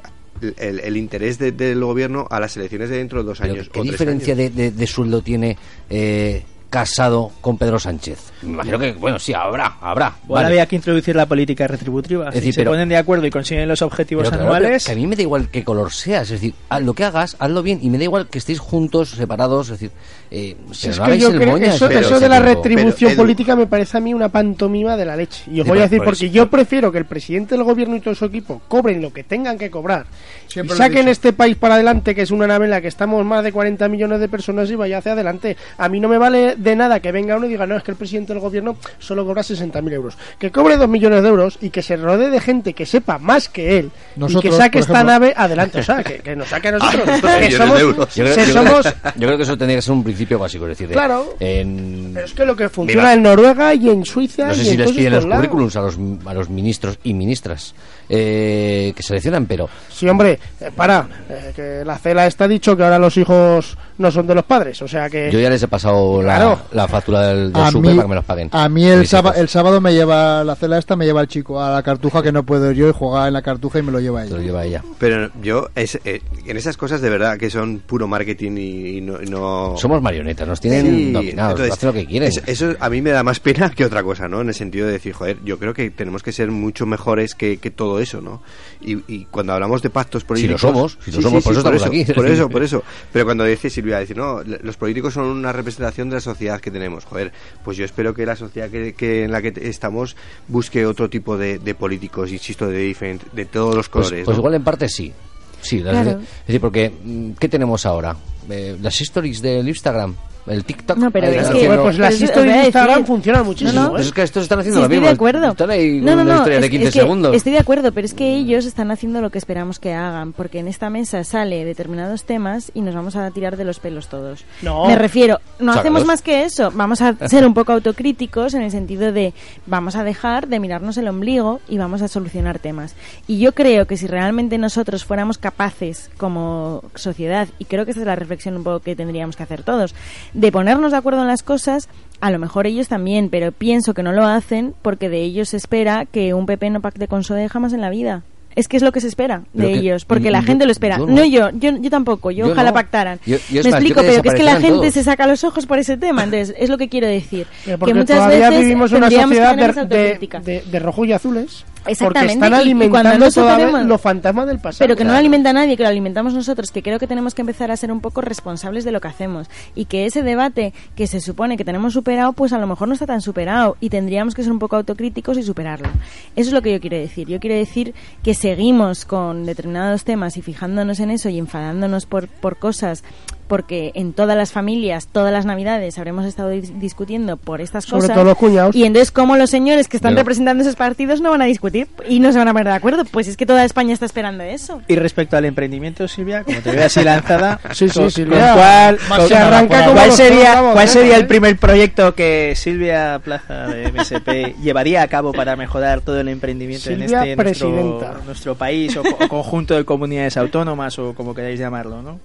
el, el- interés de- del gobierno a las elecciones de dentro de dos años. ¿Qué o tres diferencia años. de, de- de sueldo tiene eh, Casado con Pedro Sánchez? Me imagino que, bueno, sí, habrá, habrá. Ahora vale. había que introducir la política retributiva. Es si decir, se pero- ponen de acuerdo y consiguen los objetivos Pero claro, anuales, que a mí me da igual qué color seas, es decir, haz lo que hagas, hazlo bien y me da igual que estéis juntos, separados, es decir, eh, Si es no que yo el creo moñas eso, de la retribución Edu- política me parece a mí una pantomima de la leche. Y os voy a por- decir por porque eso. yo prefiero que el presidente del gobierno y todo su equipo cobren lo que tengan que cobrar Siempre y saquen este país para adelante, que es una nave en la que estamos más de 40 millones de personas y vaya hacia adelante. A mí no me vale de nada que venga uno y diga, no, es que el presidente del gobierno solo cobra 60.000 euros. Que cobre 2 millones de euros y que se rodee de gente que sepa más que él y que saque esta ejemplo. nave adelante. O sea, que, que nos saque a nosotros. que somos. Yo creo, que creo- somos yo creo que eso tendría que ser un principio básico, es decir, de- Claro. en- Pero es que lo que funciona Mira. en Noruega y en Suiza no sé y si en les piden los lados. currículums a los, a los ministros y ministras eh, que seleccionan, pero Sí, hombre, eh, para, eh, que la CELA está dicho que ahora los hijos no son de los padres, o sea que... yo ya les he pasado la, Claro. la factura del, del mí, para que me los paguen. a mí el, sába- el sábado me lleva la cela esta, me lleva el chico a la cartuja que no puedo yo y juega en la cartuja y me lo lleva Te lo ella. lleva ella. Pero yo, es, eh, en esas cosas de verdad que son puro marketing y, y no, y no- Somos marionetas, nos tienen Sí, dominados, entonces, hacen lo que quieren. Eso, eso a mí me da más pena que otra cosa, ¿no? En el sentido de decir, joder, yo creo que tenemos que ser mucho mejores que, que todo eso, ¿no? Y, y cuando hablamos de pactos políticos... somos, si lo somos, por eso estamos aquí. Por eso, por eso. Pero cuando dice Silvia, decir, no, los políticos son una representación de la sociedad que tenemos. Joder, pues yo espero que la sociedad que, que en la que estamos busque otro tipo de, de políticos, insisto, de diferente, de todos los Pues, colores. pues ¿no? igual en parte sí. Sí, las- Claro. es decir, porque mm, ¿qué tenemos ahora? Eh, las stories del Instagram, el TikTok. No, pero es que- Pues las historias de Instagram funcionan muchísimo. No, no. ¿eh? Pues es que estos están haciendo Sí, lo estoy mismo. de acuerdo. Están ahí no, una de es- 15 es que segundos. Estoy de acuerdo, pero es que ellos están haciendo lo que esperamos que hagan, porque en esta mesa sale determinados temas y nos vamos a tirar de los pelos todos. No. Me refiero, no hacemos más que eso, vamos a ser un poco autocríticos en el sentido de vamos a dejar de mirarnos el ombligo y vamos a solucionar temas. Y yo creo que si realmente nosotros fuéramos capaces como sociedad, y creo que esa es la reflexión un poco que tendríamos que hacer todos, de ponernos de acuerdo en las cosas, a lo mejor ellos también, pero pienso que no lo hacen porque de ellos se espera que un PP no pacte con SOE jamás en la vida. Es que es lo que se espera Pero de que- ellos, porque la gente lo espera. yo no. no. yo, yo, yo tampoco, yo, Yo ojalá no. pactaran. Yo- Me más, explico, que pero que es que la gente todos. se saca los ojos por ese tema, entonces es lo que quiero decir. Eh, Porque que muchas todavía veces vivimos una sociedad de, de, autocrítica. de- de rojo y azules. Porque Exactamente, están y cuando alimentando todavía los fantasmas del pasado. Pero que no lo alimenta nadie, que lo alimentamos nosotros, que creo que tenemos que empezar a ser un poco responsables de lo que hacemos. Y que ese debate que se supone que tenemos superado, pues a lo mejor no está tan superado y tendríamos que ser un poco autocríticos y superarlo. Eso es lo que yo quiero decir. Yo quiero decir que seguimos con determinados temas y fijándonos en eso y enfadándonos por, por cosas porque en todas las familias, todas las navidades habremos estado dis- discutiendo por estas Sobre cosas. todo los cuñados. Y entonces, ¿cómo los señores que están no. representando esos partidos no van a discutir y no se van a poner de acuerdo? Pues es que toda España está esperando eso. Y respecto al emprendimiento, Silvia, como te veo así lanzada, Sí, sí, Silvia. cuál, Va- con- se arranca como ¿cuál los sería, toros, cuál ¿eh? sería el primer proyecto que Silvia Plaza de MSP llevaría a cabo para mejorar todo el emprendimiento Silvia en este nuestro, nuestro país o conjunto de comunidades autónomas o como queráis llamarlo, ¿no?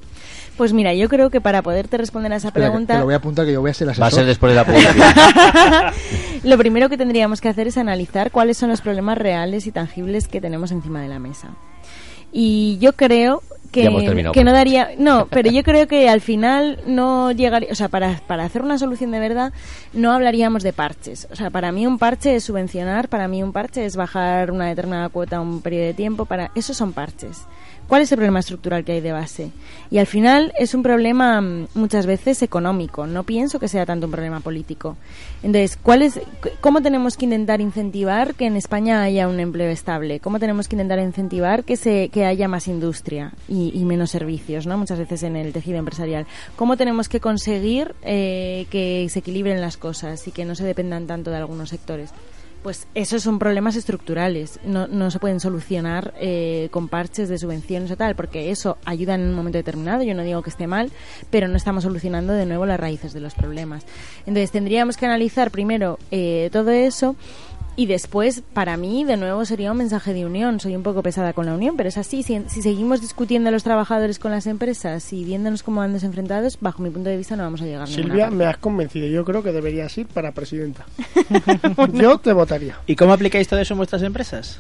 Pues mira, yo creo que para poderte responder a esa Espera, pregunta, que lo voy a apuntar que yo voy a ser el Va a ser asesor. después de la publicidad. lo primero que tendríamos que hacer es analizar cuáles son los problemas reales y tangibles que tenemos encima de la mesa. Y yo creo que, Ya hemos terminado. que no daría... No, pero yo creo que al final no llegaría... O sea, para, para hacer una solución de verdad no hablaríamos de parches. O sea, para mí un parche es subvencionar, para mí un parche es bajar una determinada cuota a un periodo de tiempo, para eso son parches. ¿Cuál es el problema estructural que hay de base? Y al final es un problema mm, muchas veces económico. No pienso que sea tanto un problema político. Entonces, ¿cuál es, ¿cómo tenemos que intentar incentivar que en España haya un empleo estable? ¿Cómo tenemos que intentar incentivar que, se, que haya más industria y, y menos servicios, ¿no? muchas veces en el tejido empresarial? ¿Cómo tenemos que conseguir eh, que se equilibren las cosas y que no se dependan tanto de algunos sectores? Pues esos son problemas estructurales, no, no se pueden solucionar eh, con parches de subvenciones o tal, porque eso ayuda en un momento determinado, yo no digo que esté mal, pero no estamos solucionando de nuevo las raíces de los problemas. Entonces tendríamos que analizar primero eh, todo eso y después, para mí, de nuevo sería un mensaje de unión. Soy un poco pesada con la unión, pero es así. Si, si seguimos discutiendo a los trabajadores con las empresas y viéndonos como bandos enfrentados, bajo mi punto de vista no vamos a llegar Silvia, me has convencido. Yo creo que deberías ir para presidenta. Yo te votaría. ¿Y cómo aplicáis todo eso en vuestras empresas?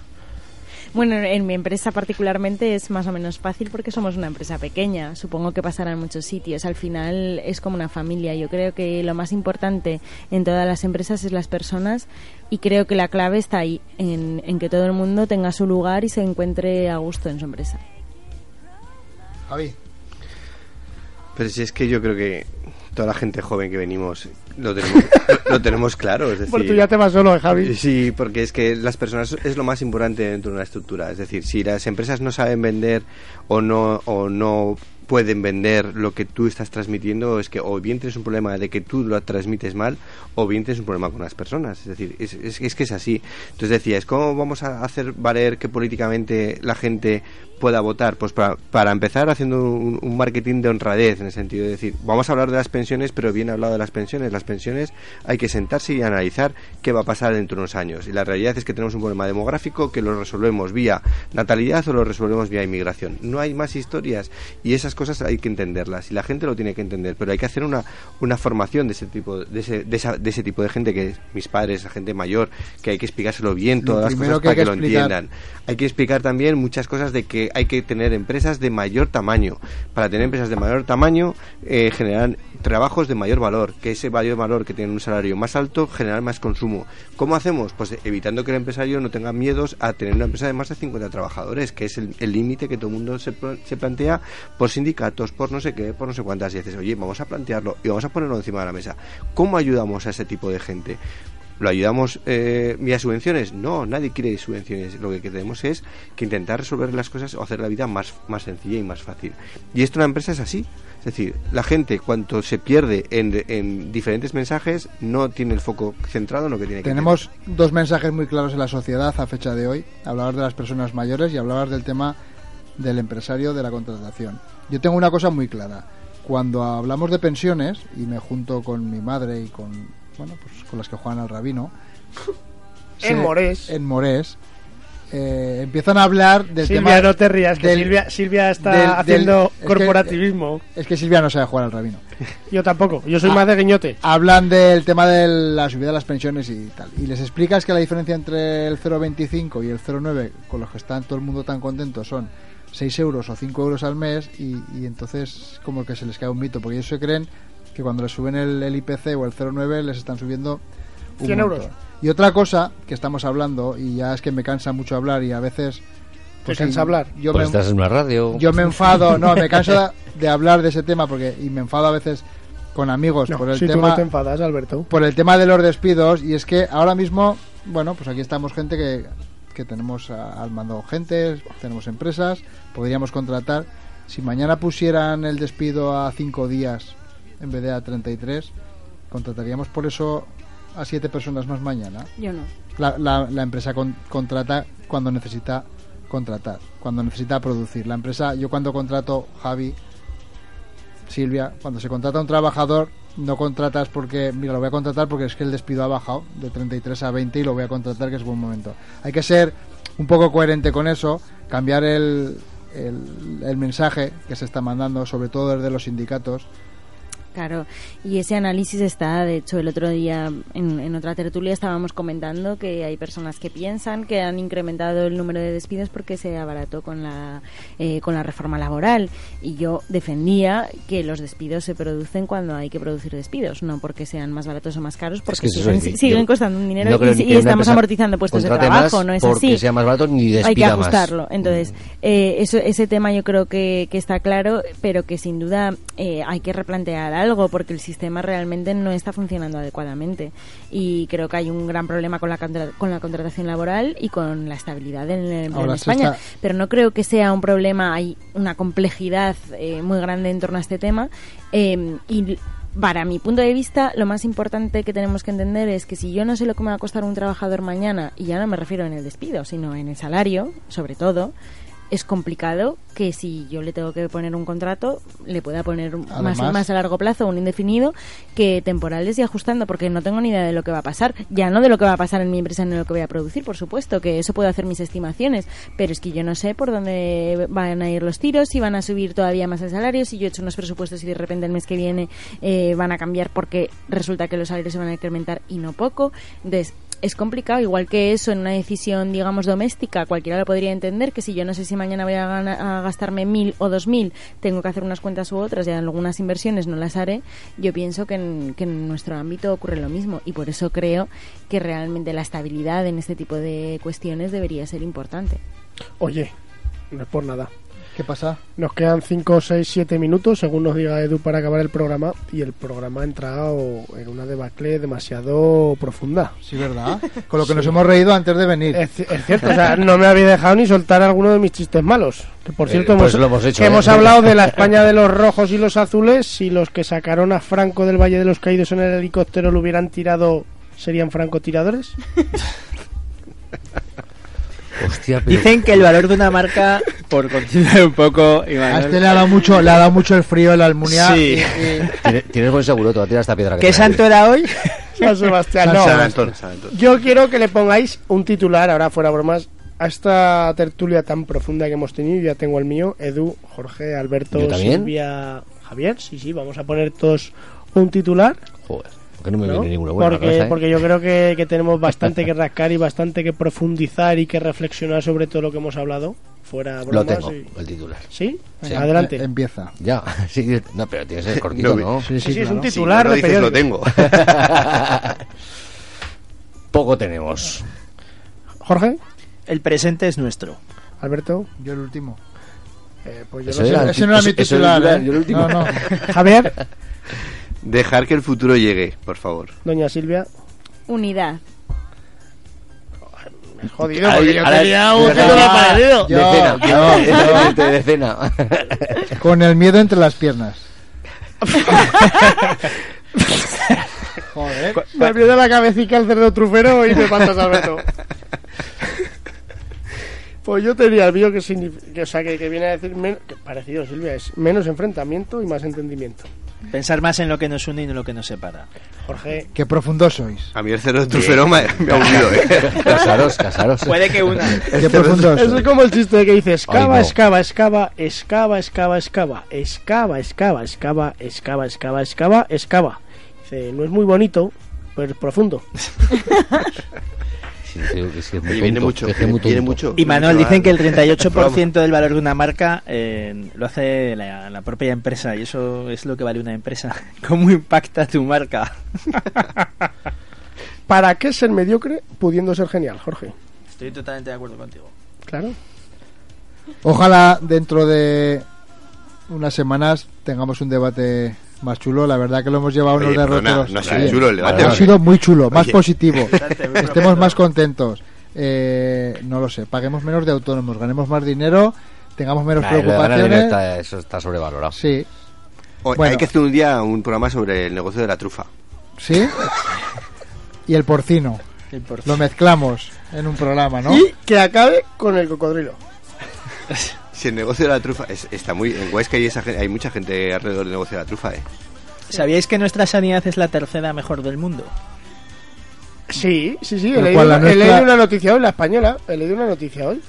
Bueno, en mi empresa particularmente es más o menos fácil porque somos una empresa pequeña. Supongo que pasará en muchos sitios. Al final es como una familia. Yo creo que lo más importante en todas las empresas es las personas y creo que la clave está ahí, en, en que todo el mundo tenga su lugar y se encuentre a gusto en su empresa. Javi. Pero si es que yo creo que toda la gente joven que venimos lo tenemos, lo, lo tenemos claro. Es decir, Por tú ya te vas solo, Javi. Sí, porque es que las personas es lo más importante dentro de una estructura. Es decir, si las empresas no saben vender o no, o no pueden vender lo que tú estás transmitiendo, es que o bien tienes un problema de que tú lo transmites mal, o bien tienes un problema con las personas. Es decir, es, es, es que es así. Entonces decías, ¿cómo vamos a hacer valer que políticamente la gente pueda votar? Pues para, para empezar haciendo un, un marketing de honradez, en el sentido de decir, vamos a hablar de las pensiones, pero bien hablado de las pensiones. Las pensiones hay que sentarse y analizar qué va a pasar dentro de unos años. Y la realidad es que tenemos un problema demográfico que lo resolvemos vía natalidad o lo resolvemos vía inmigración. No hay más historias y esas cosas hay que entenderlas y la gente lo tiene que entender, pero hay que hacer una, una formación de ese tipo de ese, de, esa- de ese tipo de gente que mis padres, la gente mayor, que hay que explicárselo bien Lo todas las cosas que para que, que lo entiendan. Hay que explicar también muchas cosas de que hay que tener empresas de mayor tamaño. Para tener empresas de mayor tamaño, eh, generar trabajos de mayor valor, que ese mayor valor que tienen un salario más alto, generar más consumo. ¿Cómo hacemos? Pues evitando que el empresario no tenga miedos a tener una empresa de más de 50 trabajadores, que es el límite que todo el mundo se, se plantea por sindicatos, por no sé qué, por no sé cuántas. Y dices, oye, vamos a plantearlo y vamos a ponerlo encima de la mesa. ¿Cómo ayudamos a ese tipo de gente? ¿Lo ayudamos eh, vía subvenciones? No, nadie quiere subvenciones. Lo que queremos es que intentar resolver las cosas o hacer la vida más, más sencilla y más fácil. Y esto en una empresa es así. Es decir, la gente cuanto se pierde en, en diferentes mensajes no tiene el foco centrado en lo que tiene que Tenemos dos mensajes muy claros en la sociedad a fecha de hoy. Hablabas de las personas mayores y hablabas del tema del empresario de la contratación. Yo tengo una cosa muy clara. Cuando hablamos de pensiones, y me junto con mi madre y con, bueno, pues con las que juegan al rabino, En Morés. en Morés, eh, empiezan a hablar del Silvia, tema... no te rías, que del- Silvia, Silvia está del- del- haciendo es que- corporativismo. Es que Silvia no sabe jugar al rabino. Yo tampoco, yo soy Ah. más de guiñote. Hablan del tema de la subida de las pensiones y tal. Y les explicas que la diferencia entre el 0,25 y el 0,9, con los que está todo el mundo tan contento, son 6 euros o 5 euros al mes. Y, y entonces, como que se les cae un mito, porque ellos se creen que cuando les suben el, el IPC o el 0,9 les están subiendo un 100 montón. euros. Y otra cosa que estamos hablando, y ya es que me cansa mucho hablar y a veces. ¿Te sí, cansa hablar? Yo Pues me, estás en una radio. yo me enfado, no, me canso de, de hablar de ese tema porque y me enfado a veces con amigos No, por el si tú tema no te enfadas, Alberto. por el tema de los despidos y es que ahora mismo, bueno, pues aquí estamos gente que, que tenemos a- al mando gente, tenemos empresas, podríamos contratar. Si mañana pusieran el despido a cinco días en vez de a 33, contrataríamos por eso a siete personas más mañana. Yo no. La, la- la empresa con- contrata cuando necesita contratar, cuando necesita producir. La empresa, yo cuando contrato Javi, Silvia, cuando se contrata a un trabajador, no contratas porque, mira, lo voy a contratar porque es que el despido ha bajado de 33 a 20 y lo voy a contratar que es buen momento. Hay que ser un poco coherente con eso, cambiar el, el, el mensaje que se está mandando, sobre todo desde los sindicatos, Claro, y ese análisis está, de hecho, el otro día en, en otra tertulia estábamos comentando que hay personas que piensan que han incrementado el número de despidos porque se abarató con la, eh, con la reforma laboral. Y yo defendía que los despidos se producen cuando hay que producir despidos, no porque sean más baratos o más caros, porque es siguen, es siguen costando un dinero no y, estamos amortizando puestos de trabajo, no es porque así sea más barato ni hay que más. ajustarlo. Entonces, eh, eso, ese tema yo creo que, que está claro, pero que sin duda eh, hay que replantear algo porque el sistema realmente no está funcionando adecuadamente. Y creo que hay un gran problema con la, con la contratación laboral y con la estabilidad en el empleo en España. está- Pero no creo que sea un problema, hay una complejidad eh, muy grande en torno a este tema. eh, y para mi punto de vista, lo más importante que tenemos que entender es que si yo no sé lo que me va a costar un trabajador mañana, y ya no me refiero en el despido, sino en el salario, sobre todo, es complicado que si yo le tengo que poner un contrato, le pueda poner más, más a largo plazo, un indefinido, que temporales y ajustando, porque no tengo ni idea de lo que va a pasar. Ya no de lo que va a pasar en mi empresa ni de lo que voy a producir, por supuesto, que eso puedo hacer mis estimaciones, pero es que yo no sé por dónde van a ir los tiros, si van a subir todavía más el salario, si yo he hecho unos presupuestos y de repente el mes que viene eh, van a cambiar porque resulta que los salarios se van a incrementar y no poco. Entonces, es complicado, igual que eso en una decisión, digamos, doméstica, cualquiera lo podría entender, que si yo no sé si mañana voy a, a gastarme mil o dos mil, tengo que hacer unas cuentas u otras y algunas inversiones no las haré, yo pienso que en, que en nuestro ámbito ocurre lo mismo y por eso creo que realmente la estabilidad en este tipo de cuestiones debería ser importante. Oye, no es por nada. ¿Qué pasa? Nos quedan 5, 6, 7 minutos, según nos diga Edu, para acabar el programa. Y el programa ha entrado en una debacle demasiado profunda. Sí, ¿verdad? Con lo que nos hemos reído antes de venir. Es, es cierto, o sea, no me había dejado ni soltar alguno de mis chistes malos. Que por Eh, cierto, pues hemos, lo hemos hecho, que ¿eh? hemos hablado de la España de los rojos y los azules. Si los que sacaron a Franco del Valle de los Caídos en el helicóptero lo hubieran tirado, ¿serían francotiradores? Hostia, pero... Dicen que el valor de una marca, por continuar un poco, A este le ha dado mucho, le ha dado mucho el frío en la Almunia. Sí. y- y- Tienes, tienes buen seguro, te va a tirar esta piedra. que ¿Qué santo era hoy? San Sebastián, no. San Antón, San Antón. Yo quiero que le pongáis un titular, ahora fuera bromas, a esta tertulia tan profunda que hemos tenido. Ya tengo el mío, Edu, Jorge, Alberto. Silvia, Javier. Sí, sí, vamos a poner todos un titular. Joder, ¿por qué no me ¿no? viene ninguno bueno a la porque, cabeza, eh? porque yo creo que, que tenemos bastante que rascar y bastante que profundizar y que reflexionar sobre todo lo que hemos hablado. Fuera Lo bromas. tengo, y- el titular. ¿Sí? Sí. Adelante. eh, Empieza. Ya, sí, no, pero tienes que ser cortito, No, ¿no? Sí, Sí, sí, sí, es un claro. Si titular no lo dices, lo tengo. Poco tenemos. Jorge, El presente es nuestro. Alberto, Yo el último. eh, pues yo no sé. Ese no era mi titular, ¿eh? yo el último. No, no. Javier, Dejar que el futuro llegue, por favor. doña Silvia. Unidad. Jodido, Ahí- porque yo tenía un parecido. Decena, exactamente, de decena. Con el miedo entre las piernas. Joder. Me a la cabecita el cerdo trufero y me pasas Alberto. Pues yo tenía el mío que significa, o sea, que, que viene a decir, que parecido Silvia, es menos enfrentamiento y más entendimiento. Pensar más en lo que nos une y no en lo que nos separa. Jorge, Qué profundos sois. A mí el cerdo trufero me, me ha hundido, ¿eh? Casaros, casaros. Puede que una. Qué profundos eso es como el chiste que dice, excava, no. excava, excava, excava, excava, excava, excava, excava, excava, excava, excava, excava, excava. Dice, no es muy bonito, pero es profundo. Sí, sí, es que es muy Oye, viene mucho, es que es muy viene mucho. Y Manuel, mucho dicen que el al- 38% del valor de una marca eh, lo hace la, la propia empresa y eso es lo que vale una empresa. ¿Cómo impacta tu marca? ¿Para qué ser mediocre pudiendo ser genial, Jorge? Estoy totalmente de acuerdo contigo. Claro. Ojalá dentro de unas semanas tengamos un debate más chulo. La verdad que lo hemos llevado unos derroteros. no ha sido Sí. chulo el debate. Ha ¿o qué? sido muy chulo, más Oye. positivo. Estemos más contentos. Eh, no lo sé, paguemos menos de autónomos, ganemos más dinero, tengamos menos Nah, preocupaciones. está- eso está sobrevalorado. Sí, O- Bueno. Hay que hacer un día un programa sobre el negocio de la trufa. sí. Y el porcino. El por- Lo mezclamos en un programa, ¿no? Y que acabe con el cocodrilo. Si el negocio de la trufa es- está muy... En Huesca hay, esa, hay mucha gente alrededor del negocio de la trufa, ¿eh? ¿Sabíais que nuestra sanidad es la tercera mejor del mundo? Sí, sí, sí. He leído, la he nuestra- leído una noticia hoy, la española. He leído una noticia hoy.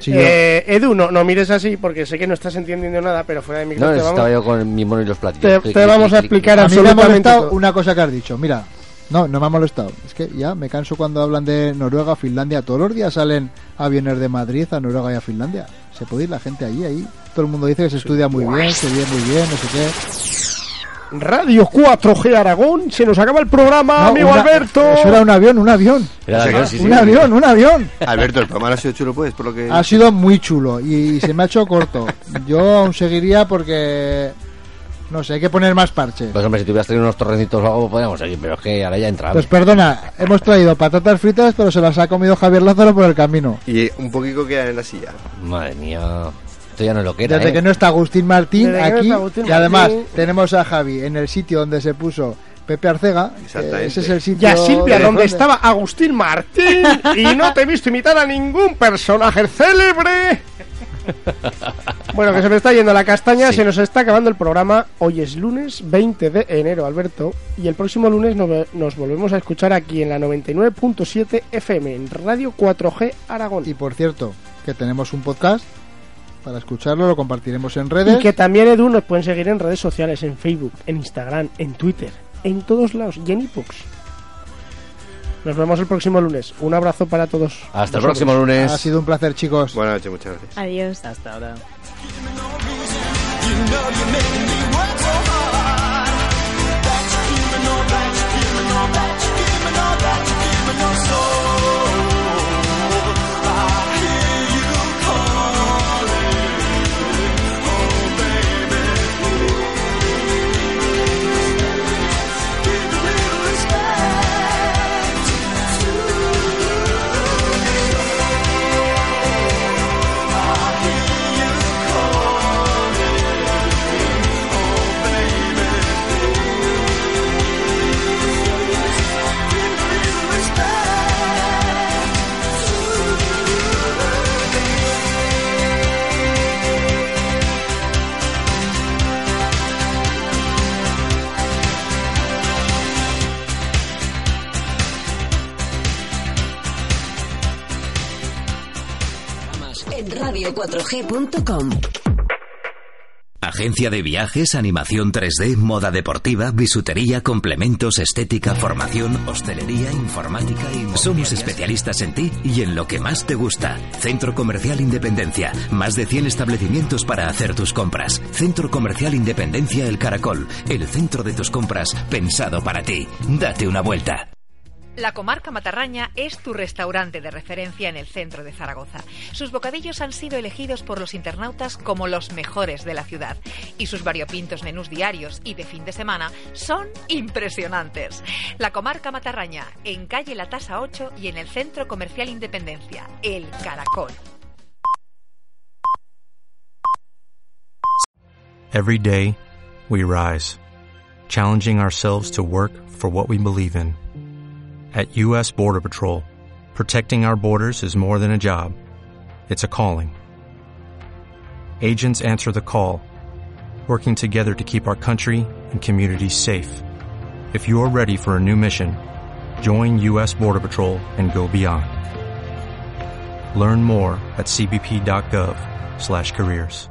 Sí, yo- Eh, Edu, no, no mires así porque sé que no estás entendiendo nada, pero fuera de micro No, estaba vamos, yo con mi mono y los platillos. te- te vamos a explicar a mí me ha absolutamente molestado todo. una cosa que has dicho. Mira, no, no me ha molestado. Es que ya me canso cuando hablan de Noruega, Finlandia. Todos los días salen aviones de Madrid a Noruega y a Finlandia. Se puede ir la gente allí, ahí. Todo el mundo dice que se estudia muy bien, se vive muy bien, no sé qué. Radio 4G Aragón, se nos acaba el programa, No, amigo una- Alberto. Eso era un avión, un avión. Era avión, sí, sí. un avión, un avión. Alberto, el programa ha sido chulo, pues, por lo que... Ha sido muy chulo y se me ha hecho corto. Yo aún seguiría porque... No sé, hay que poner más parches. Pues hombre, si tuvieras tenido unos torrecitos o algo, podríamos seguir, pero es que ahora ya entramos. Pues perdona, hemos traído patatas fritas, pero se las ha comido Javier Lázaro por el camino. Y un poquito queda en la silla. Madre mía. Esto ya no es lo que era, Desde ¿eh? que no está Agustín Martín Desde que no aquí, Agustín y además Martín. tenemos a Javi en el sitio donde se puso Pepe Arcega. Ese es el sitio. Y a Silvia, de- donde estaba Agustín Martín, y no te he visto imitar a ningún personaje célebre. Bueno, que se me está yendo la castaña, Sí. se nos está acabando el programa. Hoy es lunes 20 de enero, Alberto, y el próximo lunes nos, ve- nos volvemos a escuchar aquí en la 99.7 FM, en Radio 4G Aragón. Y por cierto, que tenemos un podcast para escucharlo, lo compartiremos en redes. Y que también, Edu, nos pueden seguir en redes sociales, en Facebook, en Instagram, en Twitter, en todos lados, y en. Nos vemos el próximo lunes. Un abrazo para todos. Hasta el próximo lunes. Ha sido un placer, chicos. Buenas noches, muchas gracias. Adiós. Hasta ahora. radio4g.com. Agencia de viajes, animación 3D, moda deportiva, bisutería, complementos, estética, formación, hostelería, informática y... Somos especialistas en ti y en lo que más te gusta. Centro Comercial Independencia. Más de 100 establecimientos para hacer tus compras. Centro Comercial Independencia El Caracol. El centro de tus compras pensado para ti. Date una vuelta. La comarca Matarraña es tu restaurante de referencia en el centro de Zaragoza. Sus bocadillos han sido elegidos por los internautas como los mejores de la ciudad y sus variopintos menús diarios y de fin de semana son impresionantes. La comarca Matarraña, en calle La Tasa 8 y en el centro comercial Independencia, El Caracol. Every day, we rise, challenging ourselves to work for what we believe in. At U.S. Border Patrol, protecting our borders is more than a job, it's a calling. Agents answer the call, working together to keep our country and communities safe. If you're ready for a new mission, join U.S. Border Patrol and go beyond. Learn more at cbp.gov/careers.